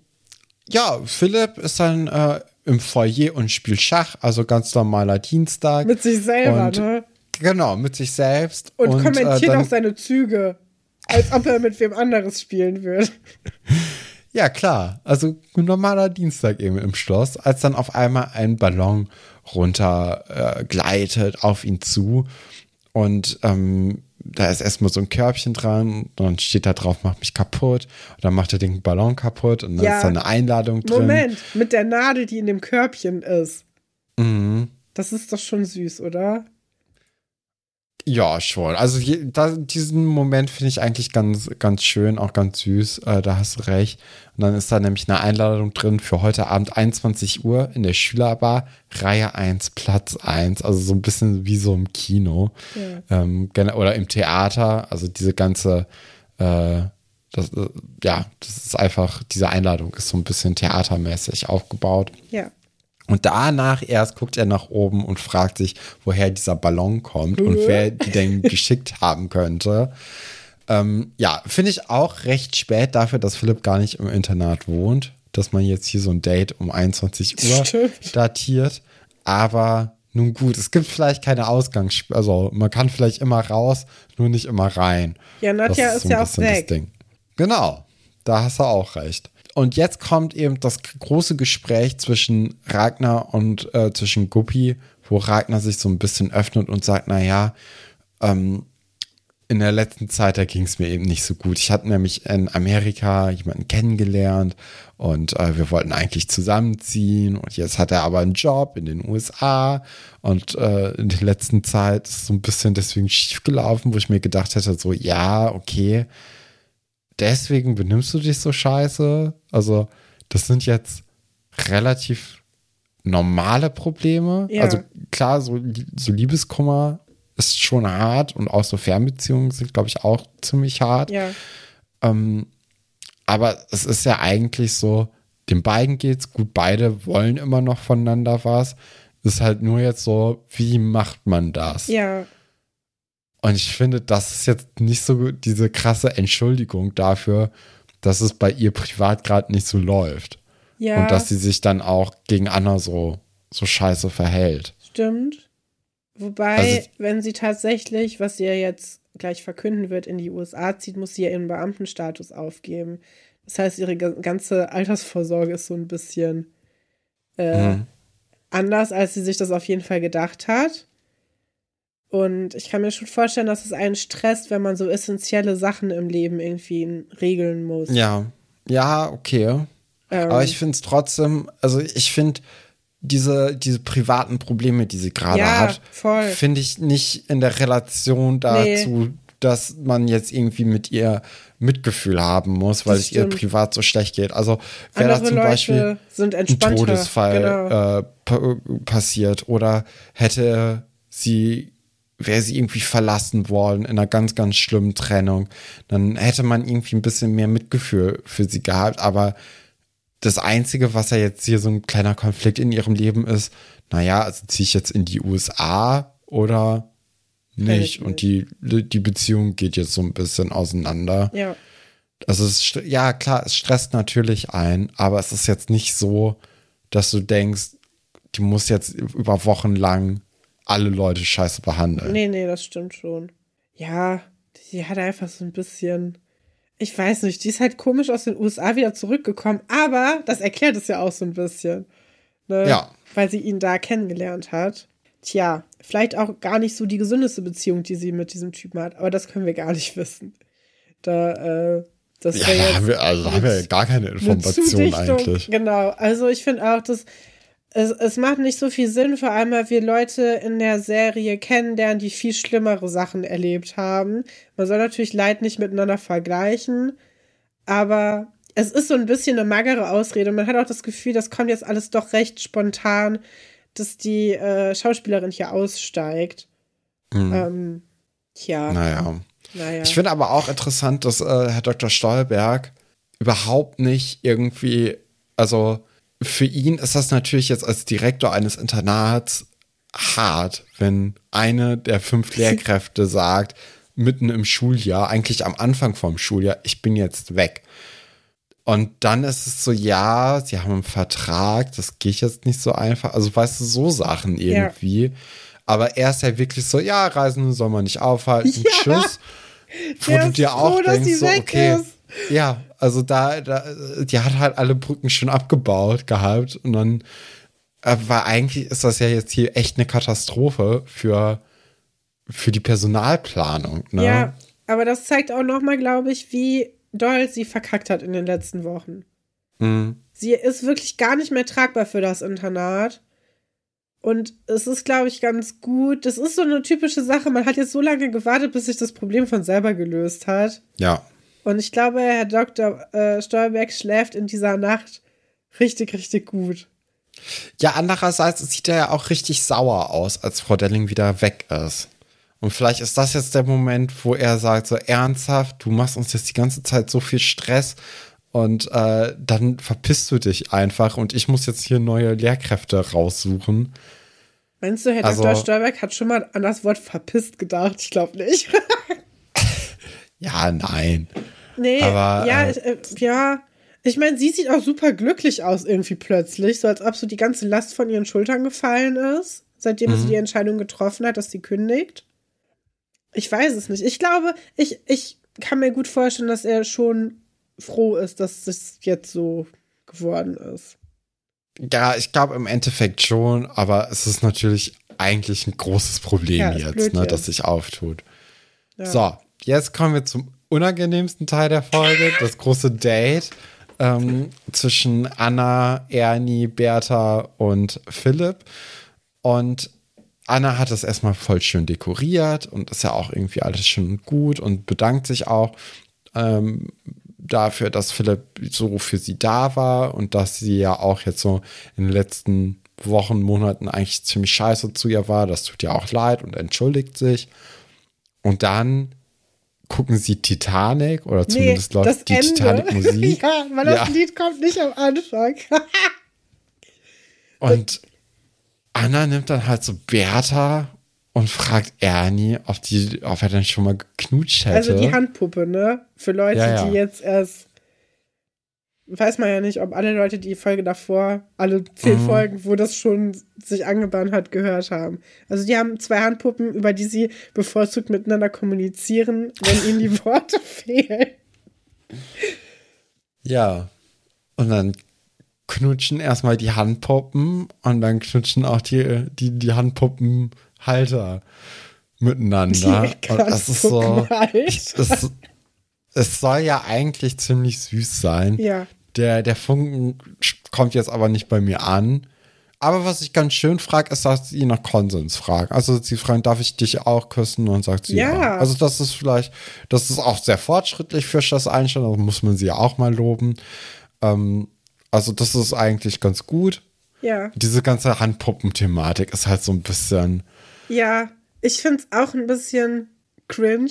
ja, Philipp ist dann äh, im Foyer und spielt Schach, also ganz normaler Dienstag. mit sich selber, und- ne? genau, mit sich selbst. Und, äh, kommentiert dann- auch seine Züge, als ob er mit wem anderes spielen würde. <laughs> Ja, klar. Also ein normaler Dienstag eben im Schloss, als dann auf einmal ein Ballon runter äh, gleitet auf ihn zu. Und ähm, da ist erstmal so ein Körbchen dran und dann steht da drauf, macht mich kaputt. Und dann macht er den Ballon kaputt und dann Ja. ist da eine Einladung drin. Moment, mit der Nadel, die in dem Körbchen ist. Mhm. Das ist doch schon süß, oder? Ja, schon. Also je, da, diesen Moment finde ich eigentlich ganz, ganz schön, auch ganz süß. Äh, da hast du recht. Und dann ist da nämlich eine Einladung drin für heute Abend 21 Uhr in der Schülerbar, Reihe 1, Platz 1. Also so ein bisschen wie so im Kino Ja. ähm, oder im Theater. Also diese ganze, äh, das, äh, ja, das ist einfach, diese Einladung ist so ein bisschen theatermäßig aufgebaut. Ja. Und danach erst guckt er nach oben und fragt sich, woher dieser Ballon kommt und wer die denn <laughs> geschickt haben könnte. Ähm, ja, finde ich auch recht spät dafür, dass Philipp gar nicht im Internat wohnt, dass man jetzt hier so ein Date um 21 Uhr Stimmt. datiert. Aber nun gut, es gibt vielleicht keine Ausgangs... Also man kann vielleicht immer raus, nur nicht immer rein. Ja, Nadja Das ist so ein ja auch weg. Ding. Genau, da hast du auch recht. Und jetzt kommt eben das große Gespräch zwischen Ragnar und äh, zwischen Guppi, wo Ragnar sich so ein bisschen öffnet und sagt, na ja, ähm, in der letzten Zeit, da ging es mir eben nicht so gut. Ich hatte nämlich in Amerika jemanden kennengelernt und äh, wir wollten eigentlich zusammenziehen und jetzt hat er aber einen Job in den USA und äh, in der letzten Zeit ist so ein bisschen deswegen schief gelaufen, wo ich mir gedacht hätte, so ja, okay, deswegen benimmst du dich so scheiße. Also das sind jetzt relativ normale Probleme. Ja. Also klar, so, so Liebeskummer ist schon hart und auch so Fernbeziehungen sind, glaube ich, auch ziemlich hart. Ja. Ähm, aber es ist ja eigentlich so, den beiden geht's gut, beide wollen immer noch voneinander was. Ist halt nur jetzt so, wie macht man das? Ja. Und ich finde, das ist jetzt nicht so gut, diese krasse Entschuldigung dafür, dass es bei ihr privat gerade nicht so läuft. Ja. Und dass sie sich dann auch gegen Anna so, so scheiße verhält. Stimmt. Wobei, Also- wenn sie tatsächlich, was sie ja jetzt gleich verkünden wird, in die USA zieht, muss sie ja ihren Beamtenstatus aufgeben. Das heißt, ihre ga- ganze Altersvorsorge ist so ein bisschen äh, Mhm. anders, als sie sich das auf jeden Fall gedacht hat. Und ich kann mir schon vorstellen, dass es einen stresst, wenn man so essentielle Sachen im Leben irgendwie regeln muss. Ja, ja, okay. Ähm, Aber ich finde es trotzdem, also ich finde diese, diese privaten Probleme, die sie gerade Ja, hat, finde ich nicht in der Relation dazu, dass man jetzt irgendwie mit ihr Mitgefühl haben muss, weil Das es ihr privat so schlecht geht. Also wäre da zum Leute Beispiel ein. Todesfall Genau. äh, pa passiert oder hätte sie wäre sie irgendwie verlassen worden in einer ganz, ganz schlimmen Trennung, dann hätte man irgendwie ein bisschen mehr Mitgefühl für sie gehabt. Aber das Einzige, was ja jetzt hier so ein kleiner Konflikt in ihrem Leben ist, naja, also ziehe ich jetzt in die USA oder nicht? ich Und die, die Beziehung geht jetzt so ein bisschen auseinander. Ja. Also es, ja, klar, es stresst natürlich ein, aber es ist jetzt nicht so, dass du denkst, die muss jetzt über Wochen lang alle Leute scheiße behandeln. Nee, nee, das stimmt schon. Ja, sie hat einfach so ein bisschen. ich weiß nicht, die ist halt komisch aus den USA wieder zurückgekommen, aber das erklärt es ja auch so ein bisschen. Ne? Ja. Weil sie ihn da kennengelernt hat. Tja, vielleicht auch gar nicht so die gesündeste Beziehung, die sie mit diesem Typen hat, aber das können wir gar nicht <laughs> wissen. Da, äh, das Ja, da haben wir, also da haben wir gar keine eine Information eigentlich. Genau, also ich finde auch, dass es, es macht nicht so viel Sinn, vor allem, weil wir Leute in der Serie kennenlernen, die viel schlimmere Sachen erlebt haben. Man soll natürlich Leid nicht miteinander vergleichen, aber es ist so ein bisschen eine magere Ausrede. Man hat auch das Gefühl, das kommt jetzt alles doch recht spontan, dass die äh, Schauspielerin hier aussteigt. Ähm, tja. Naja. naja. Ich finde aber auch interessant, dass äh, Herr Dr. Stolberg überhaupt nicht irgendwie, also für ihn ist das natürlich jetzt als Direktor eines Internats hart, wenn eine der fünf Lehrkräfte <laughs> sagt, mitten im Schuljahr, eigentlich am Anfang vom Schuljahr, ich bin jetzt weg. Und dann ist es so, ja, sie haben einen Vertrag, das geht jetzt nicht so einfach. Also weißt du, so Sachen irgendwie. Aber er ist ja wirklich so, ja, Reisende soll man nicht aufhalten, <laughs> Ja. tschüss. Wo Der du dir auch froh, dass denkst, sie so, okay. ist. Ja, also da, da, die hat halt alle Brücken schon abgebaut gehabt und dann, äh, weil eigentlich ist das ja jetzt hier echt eine Katastrophe für, für die Personalplanung, ne? Ja, aber das zeigt auch nochmal, glaube ich, wie doll sie verkackt hat in den letzten Wochen. Mhm. Sie ist wirklich gar nicht mehr tragbar für das Internat. Und es ist, glaube ich, ganz gut. Das ist so eine typische Sache. Man hat jetzt so lange gewartet, bis sich das Problem von selber gelöst hat. Ja. Und ich glaube, Herr Dr. Äh, Stolberg schläft in dieser Nacht richtig, richtig gut. Ja, andererseits sieht er ja auch richtig sauer aus, als Frau Delling wieder weg ist. Und vielleicht ist das jetzt der Moment, wo er sagt, so ernsthaft, du machst uns jetzt die ganze Zeit so viel Stress und äh, dann verpisst du dich einfach und ich muss jetzt hier neue Lehrkräfte raussuchen. Meinst du, Herr Also- Dr. Stolberg hat schon mal an das Wort verpisst gedacht? Ich glaube nicht. <laughs> Ja, nein. Nee, Aber, ja, äh, ich, äh, ja. Ich meine, sie sieht auch super glücklich aus irgendwie plötzlich, so als ob so die ganze Last von ihren Schultern gefallen ist, seitdem Mhm. sie die Entscheidung getroffen hat, dass sie kündigt. Ich weiß es nicht. Ich glaube, ich, ich kann mir gut vorstellen, dass er schon froh ist, dass es jetzt so geworden ist. Ja, ich glaube im Endeffekt schon, aber es ist natürlich eigentlich ein großes Problem Ja, jetzt, ne, jetzt. das sich auftut. Ja. So, jetzt kommen wir zum unangenehmsten Teil der Folge, das große Date ähm, zwischen Anna, Ernie, Bertha und Philipp. Und Anna hat es erstmal voll schön dekoriert und ist ja auch irgendwie alles schön gut und bedankt sich auch ähm, dafür, dass Philipp so für sie da war und dass sie ja auch jetzt so in den letzten Wochen, Monaten eigentlich ziemlich scheiße zu ihr war. Das tut ihr auch leid und entschuldigt sich. Und dann gucken sie Titanic oder zumindest das läuft die. Titanic-Musik. <laughs> ja, weil das Ja. Lied kommt nicht am Anfang. <laughs> Und Anna nimmt dann halt so Bertha und fragt Ernie, ob, die, ob er denn schon mal geknutscht hätte. Also die Handpuppe, ne? Für Leute, Ja, ja. die jetzt erst. Weiß man ja nicht, ob alle Leute die Folge davor, alle zehn Mhm. Folgen, wo das schon sich angebahnt hat, gehört haben. Also die haben zwei Handpuppen, über die sie bevorzugt miteinander kommunizieren, wenn ihnen die <laughs> Worte fehlen. Ja. Und dann knutschen erstmal die Handpuppen und dann knutschen auch die, die, die Handpuppenhalter miteinander. Die und das ist so. Es, <laughs> es soll ja eigentlich ziemlich süß sein. Ja. Der, der Funken kommt jetzt aber nicht bei mir an. Aber was ich ganz schön frage, ist, dass sie nach Konsens fragen. Also sie fragen, darf ich dich auch küssen? Und sagt sie ja. Ja. Also das ist vielleicht, das ist auch sehr fortschrittlich für das Einstellen. Da muss man sie ja auch mal loben. Ähm, also das ist eigentlich ganz gut. Ja. Diese ganze Handpuppen-Thematik ist halt so ein bisschen, Ja, ich finde es auch ein bisschen cringe.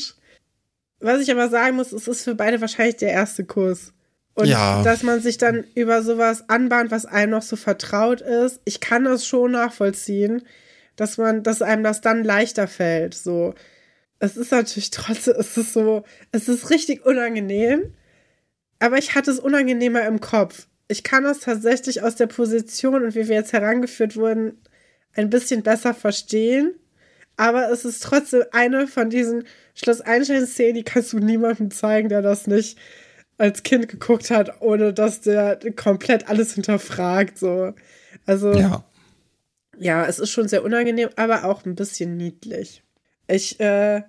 Was ich aber sagen muss, es ist für beide wahrscheinlich der erste Kuss. Und Ja. dass man sich dann über sowas anbahnt, was einem noch so vertraut ist, ich kann das schon nachvollziehen, dass man, dass einem das dann leichter fällt. So, es ist natürlich <laughs> trotzdem, es ist so, es ist richtig unangenehm, aber ich hatte es unangenehmer im Kopf. Ich kann das tatsächlich aus der Position und wie wir jetzt herangeführt wurden, ein bisschen besser verstehen. Aber es ist trotzdem eine von diesen Schloss Einstein-Szenen, die kannst du niemandem zeigen, der das nicht als Kind geguckt hat, ohne dass der komplett alles hinterfragt. So. Also, ja. ja, es ist schon sehr unangenehm, aber auch ein bisschen niedlich. Ich äh,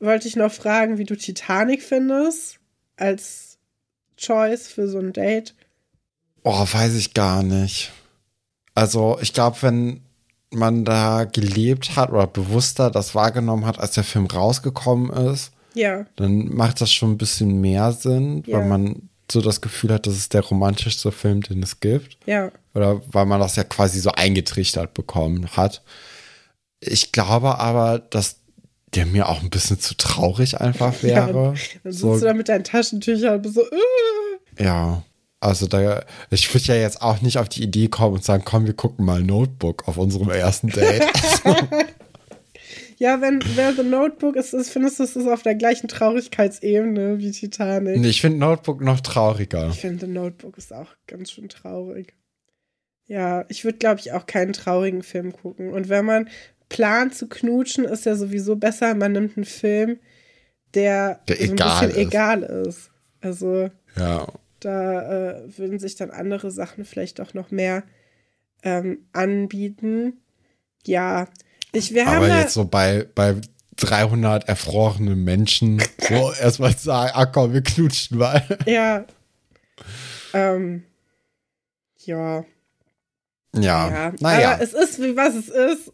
wollte dich noch fragen, wie du Titanic findest als Choice für so ein Date. Oh, weiß ich gar nicht. Also, ich glaube, wenn man da gelebt hat oder bewusster das wahrgenommen hat, als der Film rausgekommen ist, ja. dann macht das schon ein bisschen mehr Sinn, ja. weil man so das Gefühl hat, das ist der romantischste Film, den es gibt. Ja. Oder weil man das ja quasi so eingetrichtert bekommen hat. Ich glaube aber, dass der mir auch ein bisschen zu traurig einfach wäre. Ja, dann sitzt so, du da mit deinen Taschentüchern und bist so, äh. Ja. Also da, ich würde ja jetzt auch nicht auf die Idee kommen und sagen, komm, wir gucken mal Notebook auf unserem ersten Date. <laughs> ja, wenn wer The Notebook ist, ist, findest du, es ist auf der gleichen Traurigkeitsebene wie Titanic. Nee, ich finde Notebook noch trauriger. Ich finde The Notebook ist auch ganz schön traurig. Ja, ich würde, glaube ich, auch keinen traurigen Film gucken. Und wenn man plant zu knutschen, ist ja sowieso besser, man nimmt einen Film, der, der so ein bisschen ist. egal ist. Also. Ja. Da äh, würden sich dann andere Sachen vielleicht auch noch mehr ähm, anbieten. Ja, ich, wir Aber haben jetzt so bei, bei 300 erfrorenen Menschen so <laughs> erstmal sagen, ah komm, wir knutschen mal. Ja. Ähm, ja. Ja, ja. naja. Aber es ist, wie was es ist.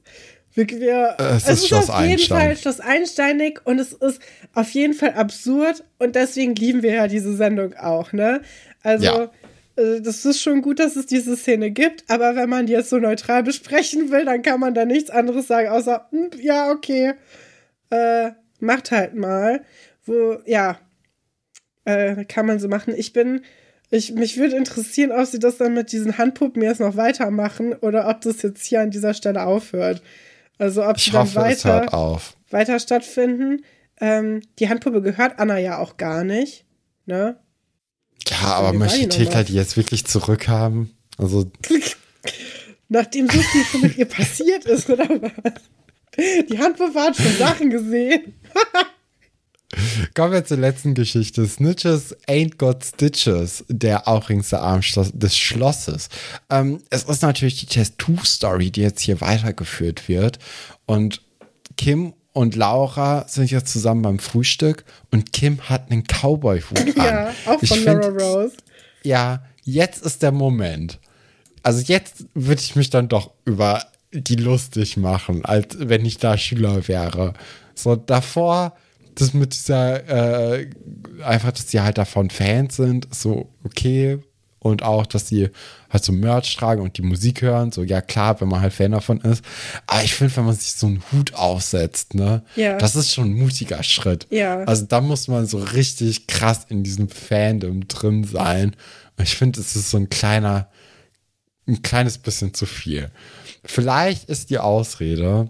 Wir, es, es ist, ist auf jeden. Fall Schloss Einsteinig und es ist auf jeden Fall absurd und deswegen lieben wir ja diese Sendung auch, ne? Also, ja. Äh, das ist schon gut, dass es diese Szene gibt, aber wenn man die jetzt so neutral besprechen will, dann kann man da nichts anderes sagen, außer, hm, ja, okay, äh, macht halt mal. Wo, ja, äh, kann man so machen. Ich bin ich, mich würde interessieren, ob sie das dann mit diesen Handpuppen jetzt noch weitermachen oder ob das jetzt hier an dieser Stelle aufhört. Also ob sie dann weiter, weiter stattfinden. Ähm, die Handpuppe gehört Anna ja auch gar nicht. Ne? Ja, aber möchte Thekla die jetzt wirklich zurückhaben? Also. <laughs> Nachdem so viel schon mit ihr passiert ist, oder was? Die Handpuppe hat schon Sachen gesehen. <laughs> Kommen wir zur letzten Geschichte. Snitches Ain't Got Stitches, der aufregendste Arm des Schlosses. Ähm, es ist natürlich die Test-2-Story, die jetzt hier weitergeführt wird. Und Kim und Laura sind jetzt zusammen beim Frühstück und Kim hat einen Cowboy-Hut <laughs> an. Ja, auch von Laura Rose. Ja, jetzt ist der Moment. Also jetzt würde ich mich dann doch über die lustig machen, als wenn ich da Schüler wäre. So davor das mit dieser, äh, einfach, dass die halt davon Fans sind, so okay. Und auch, dass die halt so Merch tragen und die Musik hören. So, ja, klar, wenn man halt Fan davon ist. Aber ich finde, wenn man sich so einen Hut aufsetzt, ne, ja. das ist schon ein mutiger Schritt. Ja. Also da muss man so richtig krass in diesem Fandom drin sein. Und ich finde, es ist so ein kleiner, ein kleines bisschen zu viel. Vielleicht ist die Ausrede,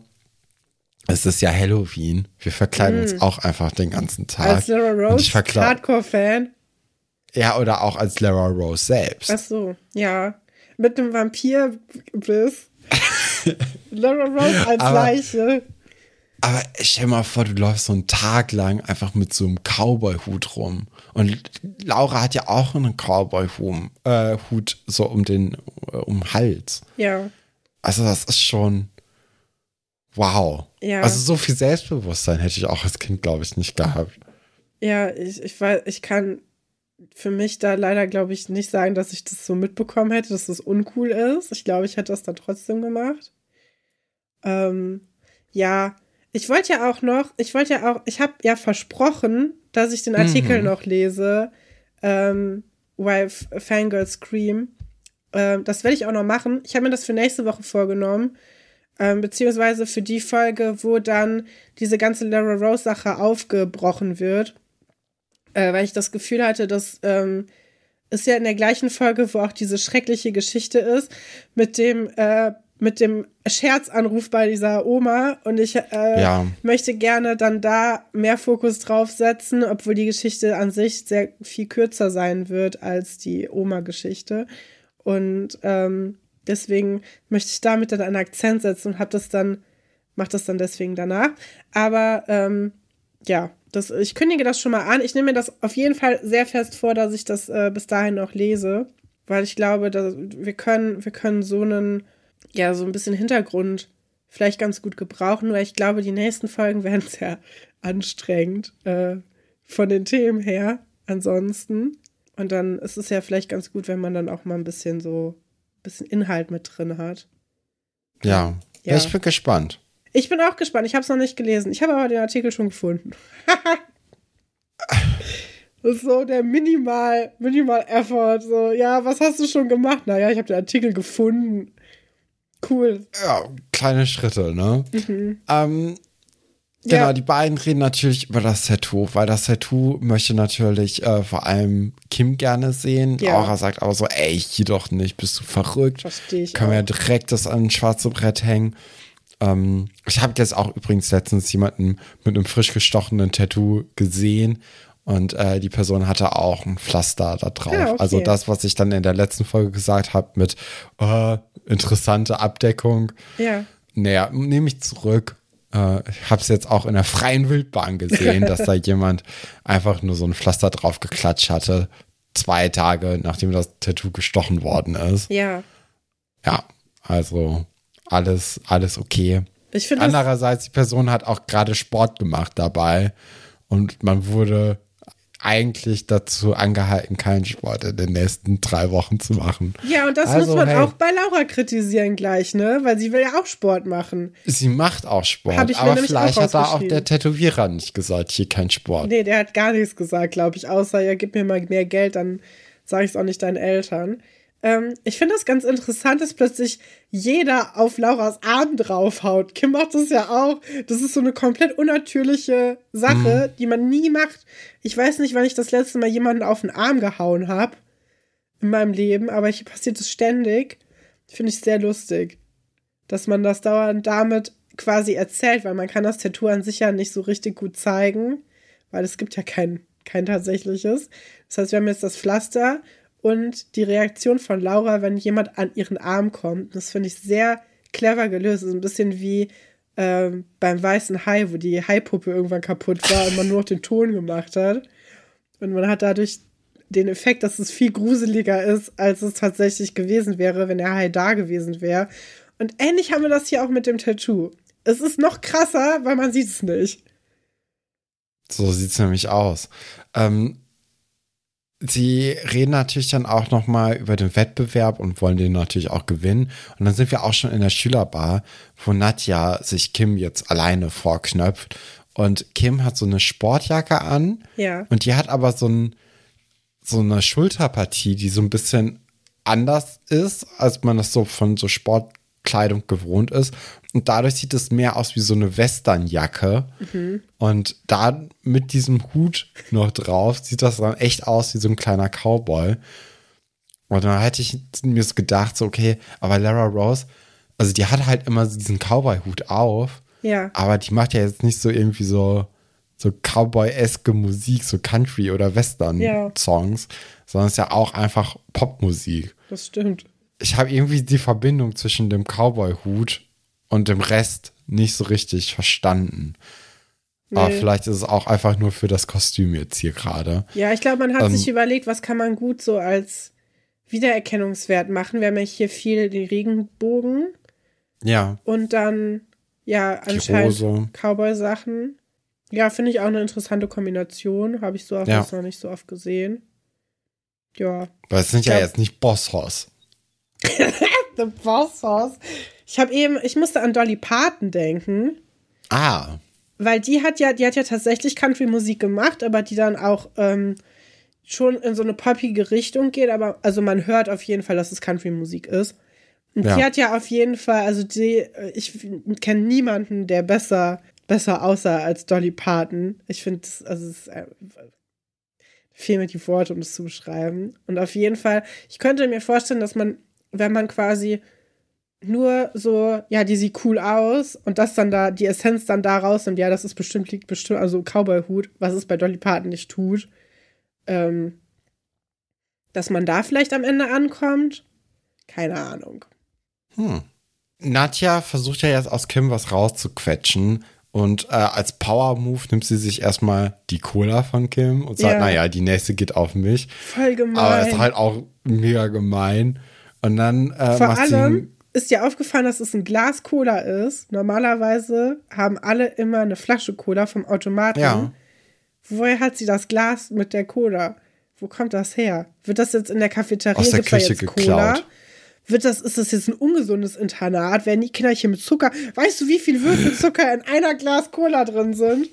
es ist ja Halloween. Wir verkleiden mm. uns auch einfach den ganzen Tag. Als Lara Rose, Hardcore-Fan. Ja, oder auch als Lara Rose selbst. Ach so, ja. Mit einem Vampir-Biss. <laughs> Lara Rose als aber, Leiche. Aber stell mal vor, du läufst so einen Tag lang einfach mit so einem Cowboy-Hut rum. Und Laura hat ja auch einen Cowboy-Hut äh, so um den äh, um den Hals. Ja. Also das ist schon Wow. Ja. Also so viel Selbstbewusstsein hätte ich auch als Kind, glaube ich, nicht gehabt. Ja, ich, ich weiß, ich kann für mich da leider, glaube ich, nicht sagen, dass ich das so mitbekommen hätte, dass das uncool ist. Ich glaube, ich hätte das dann trotzdem gemacht. Ähm, ja, ich wollte ja auch noch, ich wollte ja auch, ich habe ja versprochen, dass ich den Artikel mhm. noch lese, ähm, Why Fangirls Scream. Ähm, das werde ich auch noch machen. Ich habe mir das für nächste Woche vorgenommen. Ähm, beziehungsweise für die Folge, wo dann diese ganze Lara Rose-Sache aufgebrochen wird. Äh, weil ich das Gefühl hatte, dass ähm, ist ja in der gleichen Folge, wo auch diese schreckliche Geschichte ist, mit dem, äh, mit dem Scherzanruf bei dieser Oma. Und ich äh, ja. möchte gerne dann da mehr Fokus drauf setzen, obwohl die Geschichte an sich sehr viel kürzer sein wird als die Oma-Geschichte. Und ähm, Deswegen möchte ich damit dann einen Akzent setzen und habe das dann macht das dann deswegen danach. Aber ähm, ja, das, ich kündige das schon mal an. Ich nehme mir das auf jeden Fall sehr fest vor, dass ich das äh, bis dahin noch lese, weil ich glaube, dass wir können, wir können so einen, ja, so ein bisschen Hintergrund vielleicht ganz gut gebrauchen, weil ich glaube, die nächsten Folgen <laughs> werden sehr anstrengend äh, von den Themen her. Ansonsten. Und dann ist es ja vielleicht ganz gut, wenn man dann auch mal ein bisschen so ein bisschen Inhalt mit drin hat. Ja, ja. ich bin gespannt. Ich bin auch gespannt. Ich habe es noch nicht gelesen. Ich habe aber den Artikel schon gefunden. <laughs> das ist so der Minimal, Minimal Effort. So, ja, was hast du schon gemacht? Naja, ich habe den Artikel gefunden. Cool. Ja, kleine Schritte, ne? Mhm. Ähm, genau, ja. die beiden reden natürlich über das Tattoo, weil das Tattoo möchte natürlich äh, vor allem Kim gerne sehen. Ja. Aura sagt aber so, ey, hier doch nicht, bist du verrückt? Verstehe ich. Können wir ja direkt das an ein schwarze Brett hängen. Ähm, ich habe jetzt auch übrigens letztens jemanden mit einem frisch gestochenen Tattoo gesehen und äh, die Person hatte auch ein Pflaster da drauf. Ja, okay. Also das, was ich dann in der letzten Folge gesagt habe mit äh, interessante Abdeckung. Ja. Naja, nehme ich zurück. Äh, ich habe es jetzt auch in der freien Wildbahn gesehen, dass da <laughs> jemand einfach nur so ein Pflaster drauf geklatscht hatte. Zwei Tage, nachdem das Tattoo gestochen worden ist. Ja. Ja, also alles, alles okay. Ich Andererseits, die Person hat auch gerade Sport gemacht dabei und man wurde eigentlich dazu angehalten, keinen Sport in den nächsten drei Wochen zu machen. Ja, und das also, muss man hey, auch bei Laura kritisieren gleich, ne? Weil sie will ja auch Sport machen. Sie macht auch Sport, aber vielleicht hat da auch der Tätowierer nicht gesagt, hier kein Sport. Nee, der hat gar nichts gesagt, glaube ich, außer ja, gib mir mal mehr Geld, dann sage ich es auch nicht deinen Eltern. Ähm, ich finde das ganz interessant, dass plötzlich jeder auf Lauras Arm draufhaut. Kim macht das ja auch. Das ist so eine komplett unnatürliche Sache, mhm. die man nie macht. Ich weiß nicht, wann ich das letzte Mal jemanden auf den Arm gehauen habe in meinem Leben, aber hier passiert es ständig. Finde ich sehr lustig, dass man das dauernd damit quasi erzählt, weil man kann das Tattoo an sich ja nicht so richtig gut zeigen, weil es gibt ja kein, kein tatsächliches. Das heißt, wir haben jetzt das Pflaster und die Reaktion von Laura, wenn jemand an ihren Arm kommt. Das finde ich sehr clever gelöst. Das ist ein bisschen wie ähm, beim weißen Hai, wo die Haipuppe irgendwann kaputt war und man nur noch den Ton gemacht hat. Und man hat dadurch den Effekt, dass es viel gruseliger ist, als es tatsächlich gewesen wäre, wenn der Hai da gewesen wäre. Und ähnlich haben wir das hier auch mit dem Tattoo. Es ist noch krasser, weil man sieht es nicht. So sieht es nämlich aus. Ähm, Sie reden natürlich dann auch nochmal über den Wettbewerb und wollen den natürlich auch gewinnen. Und dann sind wir auch schon in der Schülerbar, wo Nadja sich Kim jetzt alleine vorknöpft. Und Kim hat so eine Sportjacke an. Ja. Und die hat aber so, ein, so eine Schulterpartie, die so ein bisschen anders ist, als man das so von so Sportkleidung gewohnt ist. Und dadurch sieht es mehr aus wie so eine Westernjacke. Mhm. Und da mit diesem Hut noch drauf sieht das dann echt aus wie so ein kleiner Cowboy. Und dann hätte ich mir gedacht, so, okay, aber Lara Rose, also die hat halt immer diesen Cowboy-Hut auf. Ja. Aber die macht ja jetzt nicht so irgendwie so, so Cowboy-eske Musik, so Country- oder Western-Songs, ja. sondern es ist ja auch einfach Popmusik. Das stimmt. Ich habe irgendwie die Verbindung zwischen dem Cowboy-Hut und dem Rest nicht so richtig verstanden. Nee. Aber vielleicht ist es auch einfach nur für das Kostüm jetzt hier gerade. Ja, ich glaube, man hat ähm, sich überlegt, was kann man gut so als Wiedererkennungswert machen. Wir haben ja hier viel den Regenbogen. Ja. Und dann, ja, anscheinend Cowboy-Sachen. Ja, finde ich auch eine interessante Kombination. Habe ich so oft ja. noch nicht so oft gesehen. Ja. Weil es sind ja, ja jetzt nicht Boss Hoss. <laughs> The Boss Hoss. Ich habe eben, ich musste an Dolly Parton denken. Ah. Weil die hat ja, die hat ja tatsächlich Country-Musik gemacht, aber die dann auch ähm, schon in so eine poppige Richtung geht. Aber also man hört auf jeden Fall, dass es Country-Musik ist. Und ja. die hat ja auf jeden Fall, also die, ich kenne niemanden, der besser, besser aussah als Dolly Parton. Ich finde, also es ist, äh, fehlen mir die Worte, um das zu beschreiben. Und auf jeden Fall, ich könnte mir vorstellen, dass man, wenn man quasi nur so, ja, die sieht cool aus und das dann da, die Essenz dann da raus und ja, das ist bestimmt, liegt bestimmt, also Cowboy-Hut, was es bei Dolly Parton nicht tut. Ähm, dass man da vielleicht am Ende ankommt, keine Ahnung. Hm. Nadja versucht ja jetzt aus Kim was rauszuquetschen. Und äh, als Power-Move nimmt sie sich erstmal die Cola von Kim und sagt, Ja. naja, die nächste geht auf mich. Voll gemein. Aber ist halt auch mega gemein. Und dann äh, Vor macht allem ist dir aufgefallen, dass es ein Glas Cola ist. Normalerweise haben alle immer eine Flasche Cola vom Automaten. sie. Ja. Woher hat sie das Glas mit der Cola? Wo kommt das her? Wird das jetzt in der Cafeteria Aus der Küche jetzt Cola? geklaut. Wird das, ist das jetzt ein ungesundes Internat? Werden die Kinder hier mit Zucker? Weißt du, wie viel Würfel Zucker in einer Glas Cola drin sind?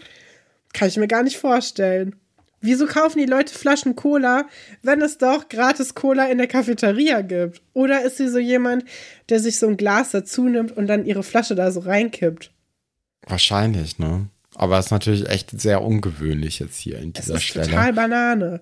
Kann ich mir gar nicht vorstellen. Wieso kaufen die Leute Flaschen Cola, wenn es doch gratis Cola in der Cafeteria gibt? Oder ist sie so jemand, der sich so ein Glas dazu nimmt und dann ihre Flasche da so reinkippt? Wahrscheinlich, ne? Aber es ist natürlich echt sehr ungewöhnlich jetzt hier in dieser ist Stelle. total Banane.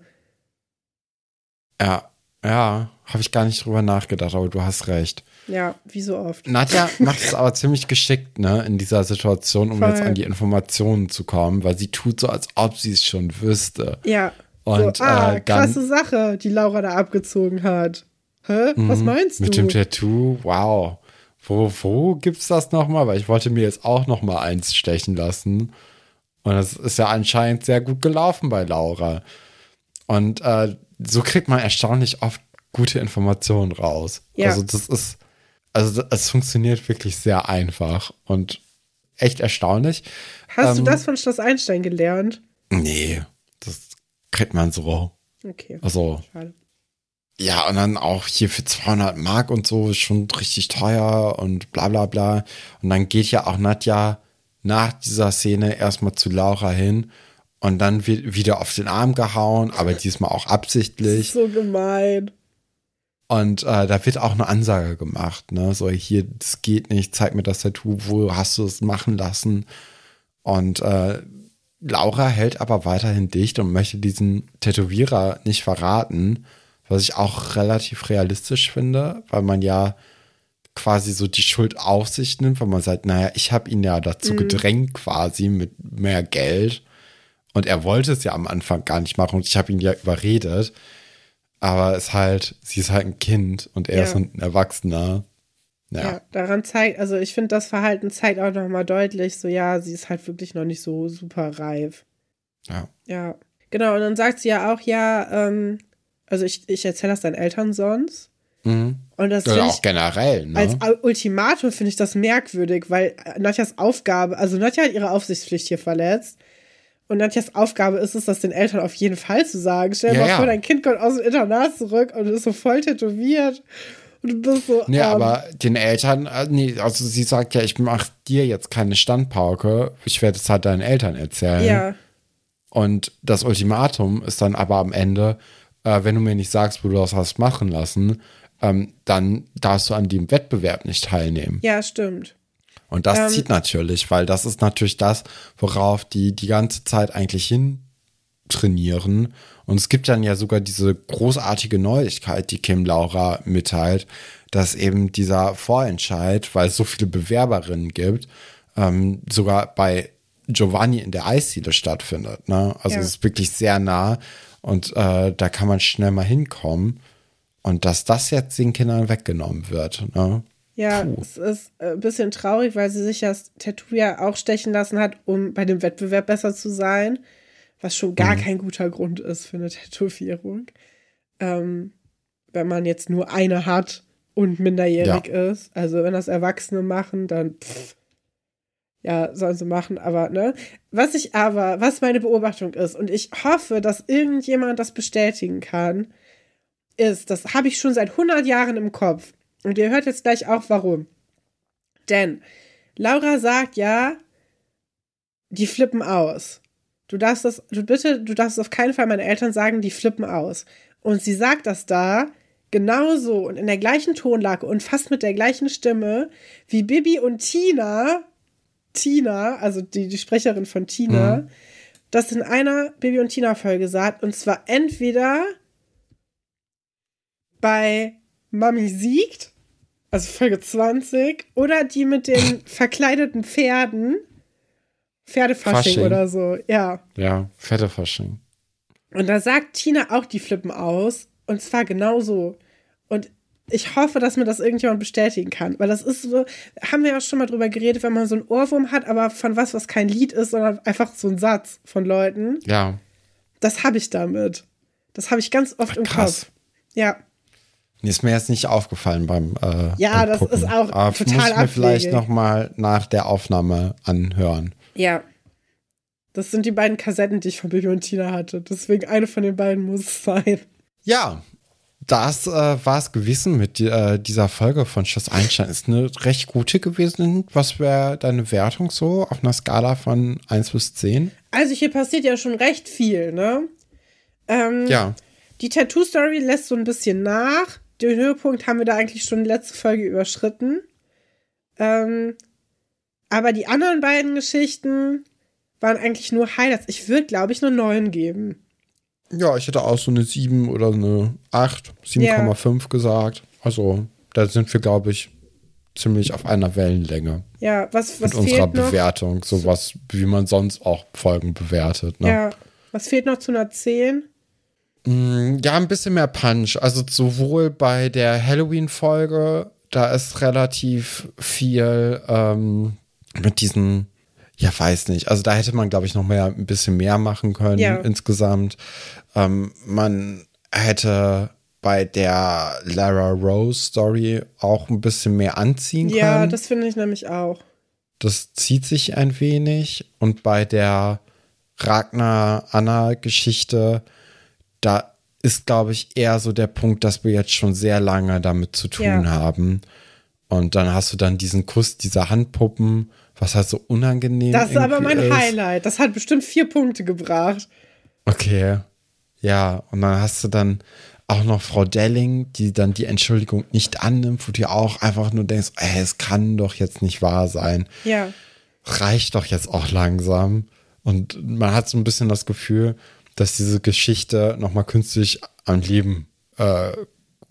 Ja, ja, habe ich gar nicht drüber nachgedacht, aber du hast recht. Ja, wie so oft. Nadja <laughs> macht es aber ziemlich geschickt, ne, in dieser Situation, um Voll. jetzt an die Informationen zu kommen, weil sie tut so, als ob sie es schon wüsste. Ja. Und, so, ah, äh, dann- krasse Sache, die Laura da abgezogen hat. Hä? Was meinst Mhm. Mit du? dem Tattoo, wow. Wo, wo gibt's das nochmal? Weil ich wollte mir jetzt auch nochmal eins stechen lassen. Und das ist ja anscheinend sehr gut gelaufen bei Laura. Und äh, so kriegt man erstaunlich oft gute Informationen raus. Ja. Also das ist, also es funktioniert wirklich sehr einfach und echt erstaunlich. Hast ähm, du das von Schloss Einstein gelernt? Nee, das kriegt man so. Okay. Also Schade. Ja, und dann auch hier für 200 Mark und so ist schon richtig teuer und bla bla bla. Und dann geht ja auch Nadja nach dieser Szene erstmal zu Laura hin und dann wird wieder auf den Arm gehauen, aber <laughs> diesmal auch absichtlich. So gemein. Und äh, da wird auch eine Ansage gemacht, ne? So, hier, das geht nicht, zeig mir das Tattoo, wo hast du es machen lassen? Und äh, Laura hält aber weiterhin dicht und möchte diesen Tätowierer nicht verraten, was ich auch relativ realistisch finde, weil man ja quasi so die Schuld auf sich nimmt, weil man sagt, naja, ich habe ihn ja dazu gedrängt quasi mit mehr Geld und er wollte es ja am Anfang gar nicht machen und ich habe ihn ja überredet. Aber es ist halt, sie ist halt ein Kind und er Ja. ist ein Erwachsener. Ja. Ja. daran zeigt, also ich finde, das Verhalten zeigt auch nochmal deutlich, so ja, sie ist halt wirklich noch nicht so super reif. Ja. Ja. Genau, und dann sagt sie ja auch, ja, ähm, also ich, ich erzähle das deinen Eltern sonst. Mhm. Und das Oder auch ich, generell, ne? als Ultimatum finde ich das merkwürdig, weil Nadjas Aufgabe, also Nadja hat ihre Aufsichtspflicht hier verletzt. Und Nadjas Aufgabe ist es, das den Eltern auf jeden Fall zu sagen. Stell dir Ja, mal ja. vor, dein Kind kommt aus dem Internat zurück und ist so voll tätowiert. Und du bist so. Nee, ähm, aber den Eltern, äh, nee, also sie sagt ja, ich mach dir jetzt keine Standpauke, ich werde es halt deinen Eltern erzählen. Ja, Und das Ultimatum ist dann aber am Ende, äh, wenn du mir nicht sagst, wo du das hast machen lassen, ähm, dann darfst du an dem Wettbewerb nicht teilnehmen. ja, stimmt. Und das Ähm, zieht natürlich, weil das ist natürlich das, worauf die die ganze Zeit eigentlich hin trainieren. Und es gibt dann ja sogar diese großartige Neuigkeit, die Kim Laura mitteilt, dass eben dieser Vorentscheid, weil es so viele Bewerberinnen gibt, ähm, sogar bei Giovanni in der Eisdiele stattfindet. Ne? Also Ja. es ist wirklich sehr nah und äh, da kann man schnell mal hinkommen. Und dass das jetzt den Kindern weggenommen wird. Ne? Ja, Puh. es ist äh, ein bisschen traurig, weil sie sich das Tattoo ja auch stechen lassen hat, um bei dem Wettbewerb besser zu sein. Was schon gar kein guter Grund ist für eine <laughs> Tätowierung. Ähm, wenn man jetzt nur eine hat und minderjährig ist. Also wenn das Erwachsene machen, dann pff, ja, sollen sie machen, aber ne. Was ich aber, was meine Beobachtung ist, und ich hoffe, dass irgendjemand das bestätigen kann, ist, das habe ich schon seit 100 Jahren im Kopf. Und ihr hört jetzt gleich auch warum. Denn Laura sagt ja, die flippen aus. Du darfst das, du bitte, du darfst auf keinen Fall meine Eltern sagen, die flippen aus. Und sie sagt das da genauso und in der gleichen Tonlage und fast mit der gleichen Stimme wie Bibi und Tina, Tina, also die, die Sprecherin von Tina, das in einer Bibi und Tina Folge sagt. Und zwar entweder bei Mami siegt, also Folge 20, oder die mit den <laughs> verkleideten Pferden, Pferdefasching Fasching. oder so, ja. Ja, fette Fasching. Und da sagt Tina auch, die flippen aus. Und zwar genauso. Und ich hoffe, dass mir das irgendjemand bestätigen kann. Weil das ist so, haben wir ja schon mal drüber geredet, wenn man so einen Ohrwurm hat, aber von was, was kein Lied ist, sondern einfach so ein Satz von Leuten. Ja. Das habe ich damit. Das habe ich ganz oft Ach, im krass. Kopf. Ja. Nee, ist mir jetzt nicht aufgefallen beim. Äh, Ja, beim das Gucken. ist auch Aber total muss ich mir vielleicht nochmal nach der Aufnahme anhören. Ja. Das sind die beiden Kassetten, die ich von Bibi und Tina hatte. Deswegen eine von den beiden muss es sein. Ja, das äh, war es gewesen mit äh, dieser Folge von Schloss Einstein. Ist eine recht gute gewesen. Was wäre deine Wertung so auf einer Skala von 1 bis 10? Also hier passiert ja schon recht viel, ne? Ähm, Ja. Die Tattoo-Story lässt so ein bisschen nach. Den Höhepunkt haben wir da eigentlich schon letzte Folge überschritten. Ähm, aber die anderen beiden Geschichten waren eigentlich nur Highlights. Ich würde, glaube ich, nur neun geben. Ja, ich hätte auch so eine 7 oder eine 8, 7,5 gesagt. Also, da sind wir, glaube ich, ziemlich auf einer Wellenlänge Ja, was, was mit unserer noch? Bewertung. Sowas, wie man sonst auch Folgen bewertet. Ne? Ja, was fehlt noch zu einer 10? Mm, Ja, ein bisschen mehr Punch. Also sowohl bei der Halloween-Folge, da ist relativ viel ähm, mit diesen, ja, weiß nicht. Also da hätte man, glaube ich, noch mehr, ein bisschen mehr machen können Ja. insgesamt. Ähm, man hätte bei der Lara Rose Story auch ein bisschen mehr anziehen können. Ja, das finde ich nämlich auch. Das zieht sich ein wenig. Und bei der Ragnar-Anna-Geschichte, da ist, glaube ich, eher so der Punkt, dass wir jetzt schon sehr lange damit zu tun Ja. haben. Und dann hast du dann diesen Kuss dieser Handpuppen, was halt so unangenehm Das ist aber mein ist. Highlight. Das hat bestimmt vier Punkte gebracht. Okay. Ja, und dann hast du dann auch noch Frau Delling, die dann die Entschuldigung nicht annimmt, wo du auch einfach nur denkst, ey, es kann doch jetzt nicht wahr sein. Ja. reicht doch jetzt auch langsam. Und man hat so ein bisschen das Gefühl, dass diese Geschichte nochmal künstlich am Leben, äh,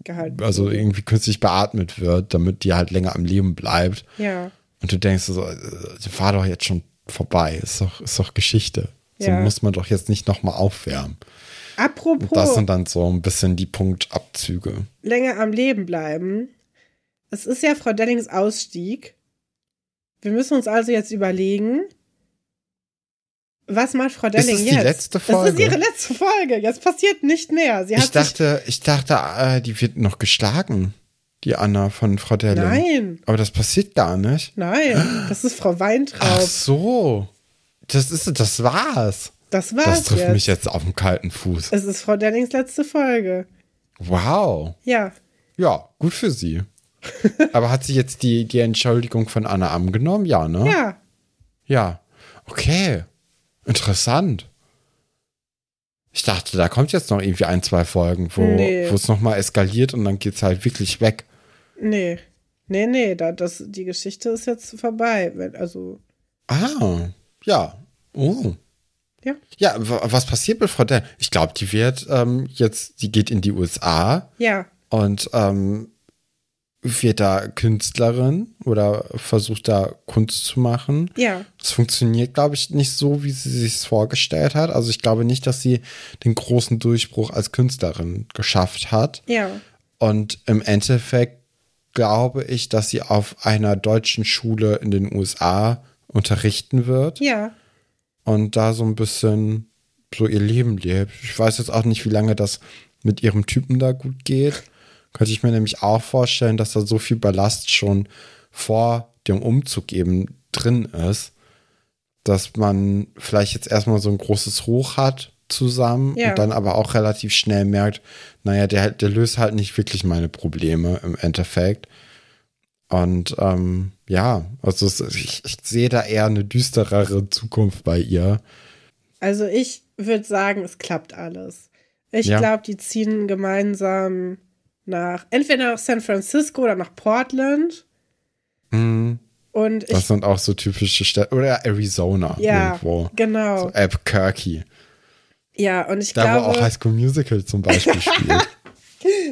Gehalten. also irgendwie künstlich beatmet wird, damit die halt länger am Leben bleibt. Ja. Und du denkst so, äh, war doch jetzt schon vorbei, ist doch, ist doch Geschichte. So Ja. muss man doch jetzt nicht nochmal aufwärmen. Apropos Und das sind dann so ein bisschen die Punktabzüge. länger am Leben bleiben. Es ist ja Frau Dellings Ausstieg. Wir müssen uns also jetzt überlegen, was macht Frau Delling es die jetzt? letzte Das ist Folge? ihre letzte Folge. Jetzt passiert nicht mehr. Sie hat Ich dachte, ich dachte, äh, die wird noch geschlagen, die Anna von Frau Delling. Nein, Aber das passiert gar nicht. nein. Das ist Frau Ach Weintraub. so. Das ist, das war's. Das war's Das trifft jetzt. mich jetzt auf den kalten Fuß. Es ist Frau Dellings letzte Folge. Wow. Ja. Ja, gut für sie. <laughs> Aber hat sie jetzt die, die Entschuldigung von Anna angenommen? Ja, ne? Ja. Ja. Okay. Interessant. Ich dachte, da kommt jetzt noch irgendwie ein, zwei Folgen, wo Nee. es nochmal eskaliert und dann geht's halt wirklich weg. Nee. Nee, nee, da, das, die Geschichte ist jetzt vorbei. Also, Ah, ja. Oh. Ja. Ja, wa- was passiert mit Frau Dell? Ich glaube, die wird ähm, jetzt, die geht in die USA ja. und ähm, wird da Künstlerin oder versucht da Kunst zu machen. Ja. Es funktioniert, glaube ich, nicht so, wie sie sich vorgestellt hat. Also ich glaube nicht, dass sie den großen Durchbruch als Künstlerin geschafft hat. Ja. Und im Endeffekt glaube ich, dass sie auf einer deutschen Schule in den USA unterrichten wird Ja. und da so ein bisschen so ihr Leben lebt. Ich weiß jetzt auch nicht, wie lange das mit ihrem Typen da gut geht. Könnte ich mir nämlich auch vorstellen, dass da so viel Ballast schon vor dem Umzug eben drin ist, dass man vielleicht jetzt erstmal so ein großes Hoch hat zusammen Ja. und dann aber auch relativ schnell merkt, naja, der, der löst halt nicht wirklich meine Probleme im Endeffekt. Und ähm, ja, also ich, ich sehe da eher eine düsterere Zukunft bei ihr. Also ich würde sagen, es klappt alles. Ich Ja. glaube, die ziehen gemeinsam nach, entweder nach San Francisco oder nach Portland. Mhm. Und Das sind auch so typische Städte. Oder Arizona ja, irgendwo. genau. So Albuquerque. Ja, und ich Da, wo auch glaube, High School Musical zum Beispiel <laughs> spielt.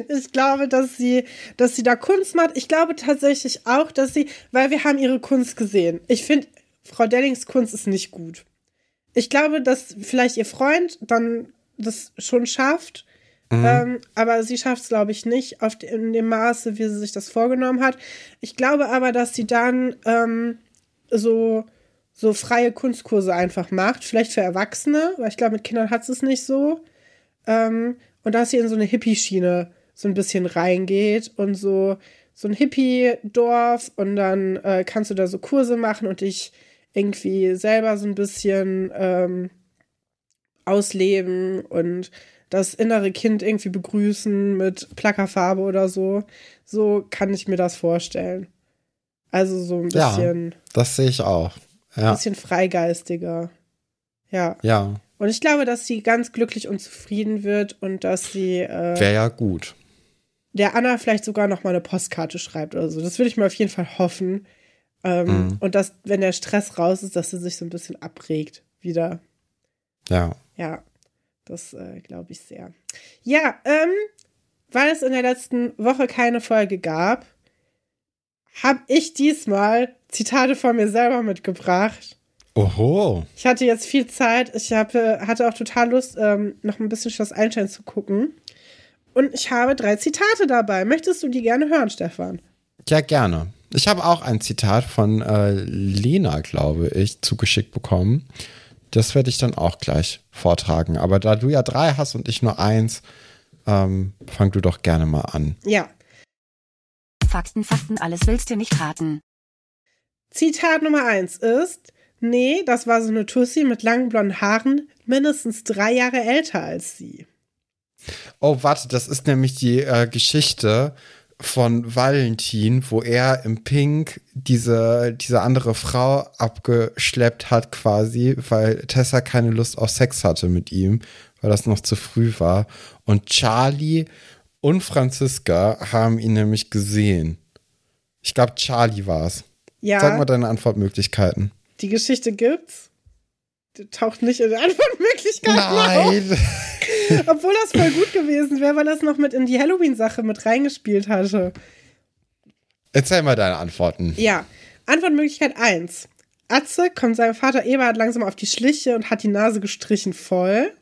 ich glaube, dass sie, dass sie da Kunst macht. Ich glaube tatsächlich auch, dass sie, weil wir haben ihre Kunst gesehen. Ich finde, Frau Dellings Kunst ist nicht gut. Ich glaube, dass vielleicht ihr Freund dann das schon schafft, Mhm. Ähm, aber sie schafft es, glaube ich, nicht auf de in dem Maße, wie sie sich das vorgenommen hat. Ich glaube aber, dass sie dann ähm, so, so freie Kunstkurse einfach macht. Vielleicht für Erwachsene, weil ich glaube, mit Kindern hat sie es nicht so. Ähm, und dass sie in so eine Hippie-Schiene so ein bisschen reingeht und so, so ein Hippie-Dorf und dann äh, kannst du da so Kurse machen und dich irgendwie selber so ein bisschen ähm, ausleben und das innere Kind irgendwie begrüßen mit Plackerfarbe oder so. So kann ich mir das vorstellen. Also so ein Ja. bisschen, Das sehe ich auch. Ja. bisschen freigeistiger. Ja. Ja, Und ich glaube, dass sie ganz glücklich und zufrieden wird und dass sie äh, wäre ja gut. der Anna vielleicht sogar noch mal eine Postkarte schreibt oder so. Das würde ich mir auf jeden Fall hoffen. Ähm, Mhm. Und dass, wenn der Stress raus ist, dass sie sich so ein bisschen abregt wieder. Ja. Ja, das äh, glaube ich sehr. Ja, ähm, weil es in der letzten Woche keine Folge gab, habe ich diesmal Zitate von mir selber mitgebracht. Oho. Ich hatte jetzt viel Zeit. Ich hab, hatte auch total Lust, ähm, noch ein bisschen Schloss Einstein zu gucken. Und ich habe drei Zitate dabei. Möchtest du die gerne hören, Stefan? Ja, gerne. Ich habe auch ein Zitat von äh, Lena, glaube ich, zugeschickt bekommen. Das werde ich dann auch gleich vortragen. Aber da du ja drei hast und ich nur eins, ähm, fang du doch gerne mal an. Ja. Fakten, Fakten, alles willst du nicht raten. Zitat Nummer eins ist: Nee, das war so eine Tussi mit langen blonden Haaren, mindestens drei Jahre älter als sie. Oh, warte, das ist nämlich die äh, Geschichte von Valentin, wo er im Pink diese, diese andere Frau abgeschleppt hat quasi, weil Tessa keine Lust auf Sex hatte mit ihm, weil das noch zu früh war. Und Charlie und Franziska haben ihn nämlich gesehen. Ich glaube, Charlie war es. Ja, Sag mal deine Antwortmöglichkeiten. die Geschichte gibt's. Taucht nicht in der Antwortmöglichkeiten auf. Nein. Obwohl das voll gut gewesen wäre, weil das noch mit in die Halloween-Sache mit reingespielt hatte. Erzähl mal deine Antworten. Ja, Antwortmöglichkeit 1. Atze kommt seinem Vater Eberhard langsam auf die Schliche und hat die Nase gestrichen voll.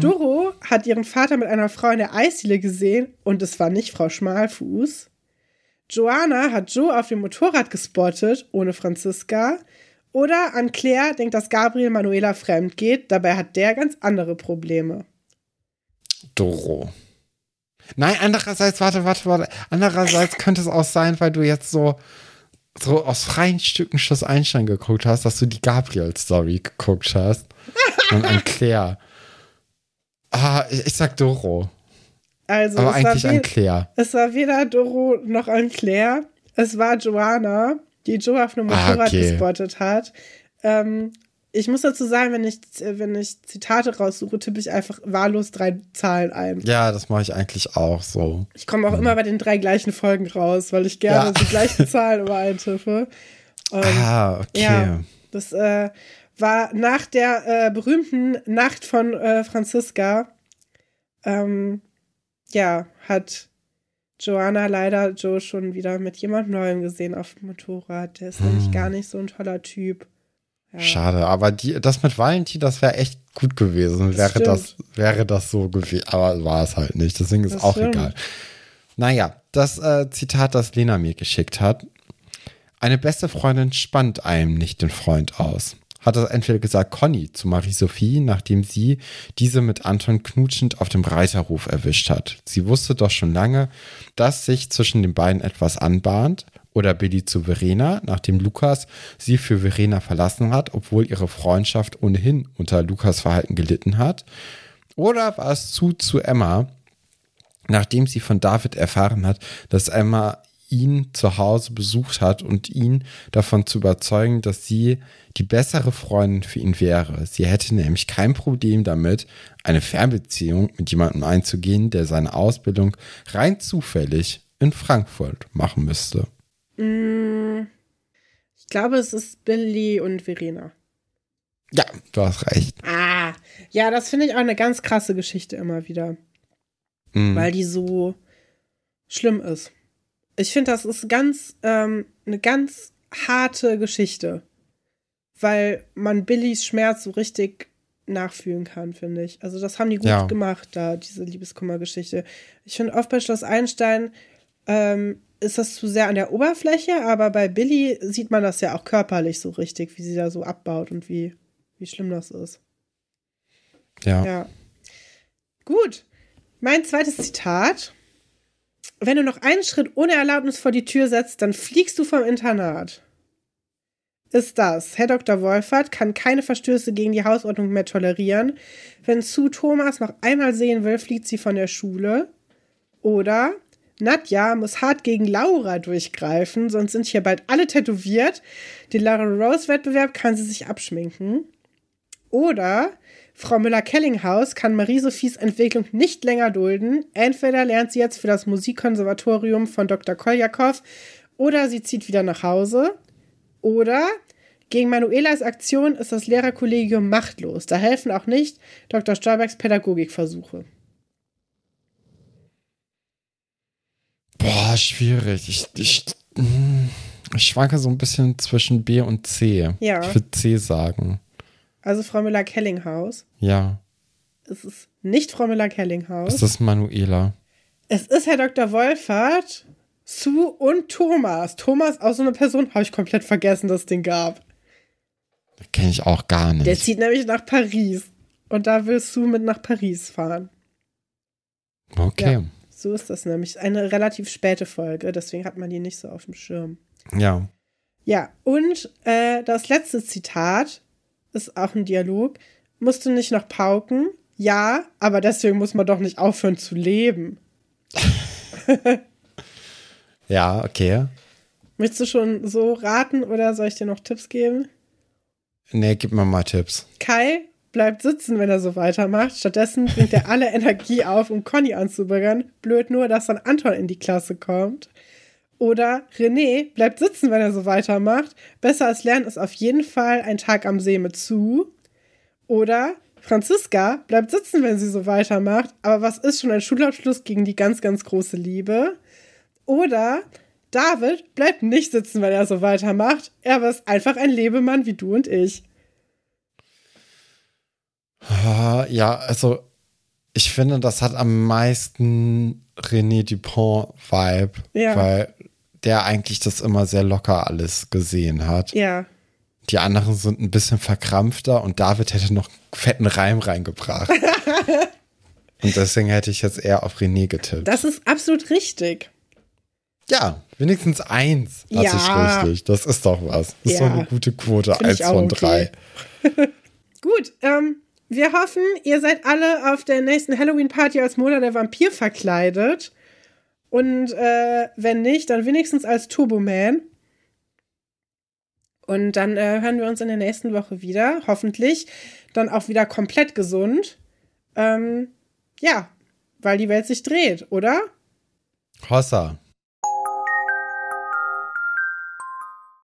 Doro hat ihren Vater mit einer Frau in der Eisdiele gesehen und es war nicht Frau Schmalfuß. Joanna hat Joe auf dem Motorrad gespottet, ohne Franziska. Oder an Claire denkt, dass Gabriel Manuela fremd geht, dabei hat der ganz andere Probleme. Doro. Nein, andererseits, warte, warte, warte. Andererseits könnte es auch sein, weil du jetzt so, so aus freien Stücken Schloss Einstein geguckt hast, dass du die Gabriel-Story geguckt hast. Und an Claire. Ah, ich, ich sag Doro. Also Aber es, eigentlich an Claire. es war weder Doro noch an Claire. Es war Joanna, die Joe auf einem Ah, Motorrad okay. gespottet hat. Ähm, ich muss dazu sagen, wenn ich, wenn ich Zitate raussuche, tippe ich einfach wahllos drei Zahlen ein. Ja, das mache ich eigentlich auch so. Ich komme auch immer bei den drei gleichen Folgen raus, weil ich gerne Ja. die gleichen <laughs> Zahlen immer eintippe. Ähm, ah, okay. Ja, das äh, war nach der äh, berühmten Nacht von äh, Franziska. Ähm, ja, hat Joanna leider Joe schon wieder mit jemand Neuem gesehen auf dem Motorrad. Der ist nämlich gar nicht so ein toller Typ. Ja. Schade, aber die, das mit Valentin, das wäre echt gut gewesen, Das wäre stimmt. das, wäre das so gewesen. Aber war es halt nicht, deswegen ist Das auch stimmt. egal. Naja, das äh, Zitat, das Lena mir geschickt hat. Eine beste Freundin spannt einem nicht den Freund aus. Hat das entweder gesagt Conny zu Marie-Sophie, nachdem sie diese mit Anton knutschend auf dem Reiterhof erwischt hat. Sie wusste doch schon lange, dass sich zwischen den beiden etwas anbahnt. Oder Billy zu Verena, nachdem Lukas sie für Verena verlassen hat, obwohl ihre Freundschaft ohnehin unter Lukas Verhalten gelitten hat. Oder war es zu zu Emma, nachdem sie von David erfahren hat, dass Emma ihn zu Hause besucht hat und ihn davon zu überzeugen, dass sie die bessere Freundin für ihn wäre. Sie hätte nämlich kein Problem damit, eine Fernbeziehung mit jemandem einzugehen, der seine Ausbildung rein zufällig in Frankfurt machen müsste. Mm, Ich glaube, es ist Billy und Verena. Ja, du hast recht. Ah, ja, das finde ich auch eine ganz krasse Geschichte immer wieder. Mhm. weil die so schlimm ist. Ich finde, das ist ganz ähm, eine ganz harte Geschichte, weil man Billys Schmerz so richtig nachfühlen kann, finde ich. Also das haben die gut Ja. gemacht, da, diese Liebeskummergeschichte. Ich finde, oft bei Schloss Einstein ähm, ist das zu sehr an der Oberfläche, aber bei Billy sieht man das ja auch körperlich so richtig, wie sie da so abbaut und wie, wie schlimm das ist. Ja. Ja. Gut. Mein zweites Zitat. Wenn du noch einen Schritt ohne Erlaubnis vor die Tür setzt, dann fliegst du vom Internat. Ist das, Herr Dr. Wolfert kann keine Verstöße gegen die Hausordnung mehr tolerieren. Wenn Sue Thomas noch einmal sehen will, fliegt sie von der Schule. Oder Nadja muss hart gegen Laura durchgreifen, sonst sind hier bald alle tätowiert. Den Lara Rose Wettbewerb kann sie sich abschminken. Oder Frau Müller-Kellinghaus kann Marie-Sophies Entwicklung nicht länger dulden. Entweder lernt sie jetzt für das Musikkonservatorium von Dr. Koljakow oder sie zieht wieder nach Hause. Oder gegen Manuelas Aktion ist das Lehrerkollegium machtlos. Da helfen auch nicht Dr. Stolbergs Pädagogikversuche. Boah, schwierig. Ich, ich, mm, ich schwanke so ein bisschen zwischen B und C. Ja. Ich würde C sagen. Also Frau Müller-Kellinghaus. Ja. Es ist nicht Frau Müller-Kellinghaus. Ist das Manuela? Es ist Herr Dr. Wolfert, Sue und Thomas. Thomas, auch so eine Person, habe ich komplett vergessen, dass es den gab. Kenne ich auch gar nicht. Der zieht nämlich nach Paris. Und da will Sue mit nach Paris fahren. okay. Ja. So ist das nämlich. Eine relativ späte Folge, deswegen hat man die nicht so auf dem Schirm. Ja. Ja, und äh, das letzte Zitat ist auch ein Dialog. Musst du nicht noch pauken? Ja, aber deswegen muss man doch nicht aufhören zu leben. <laughs> Ja, okay. Möchtest du schon so raten oder soll ich dir noch Tipps geben? Nee, gib mir mal Tipps. Kai bleibt sitzen, wenn er so weitermacht. Stattdessen bringt er alle <laughs> Energie auf, um Conny anzubürgern. Blöd nur, dass dann Anton in die Klasse kommt. Oder René bleibt sitzen, wenn er so weitermacht. Besser als lernen ist auf jeden Fall ein Tag am See mit zu. Oder Franziska bleibt sitzen, wenn sie so weitermacht. Aber was ist schon ein Schulabschluss gegen die ganz, ganz große Liebe? Oder David bleibt nicht sitzen, wenn er so weitermacht. Er ist einfach ein Lebemann wie du und ich. Ah, Ja, also ich finde, das hat am meisten René Dupont-Vibe, Ja. weil der eigentlich das immer sehr locker alles gesehen hat. Ja, Die anderen sind ein bisschen verkrampfter und David hätte noch einen fetten Reim reingebracht. <laughs> und deswegen hätte ich jetzt eher auf René getippt. das ist absolut richtig. ja, wenigstens eins hatte Ja. ich richtig. Das ist doch was. Das ist Ja. doch eine gute Quote. Find Eins von okay. drei. <laughs> Gut, ähm, wir hoffen, ihr seid alle auf der nächsten Halloween-Party als Mona der Vampir verkleidet. Und äh, wenn nicht, dann wenigstens als Turboman. Und dann äh, hören wir uns in der nächsten Woche wieder. Hoffentlich dann auch wieder komplett gesund. Ähm, ja, weil die Welt sich dreht, oder? Hossa.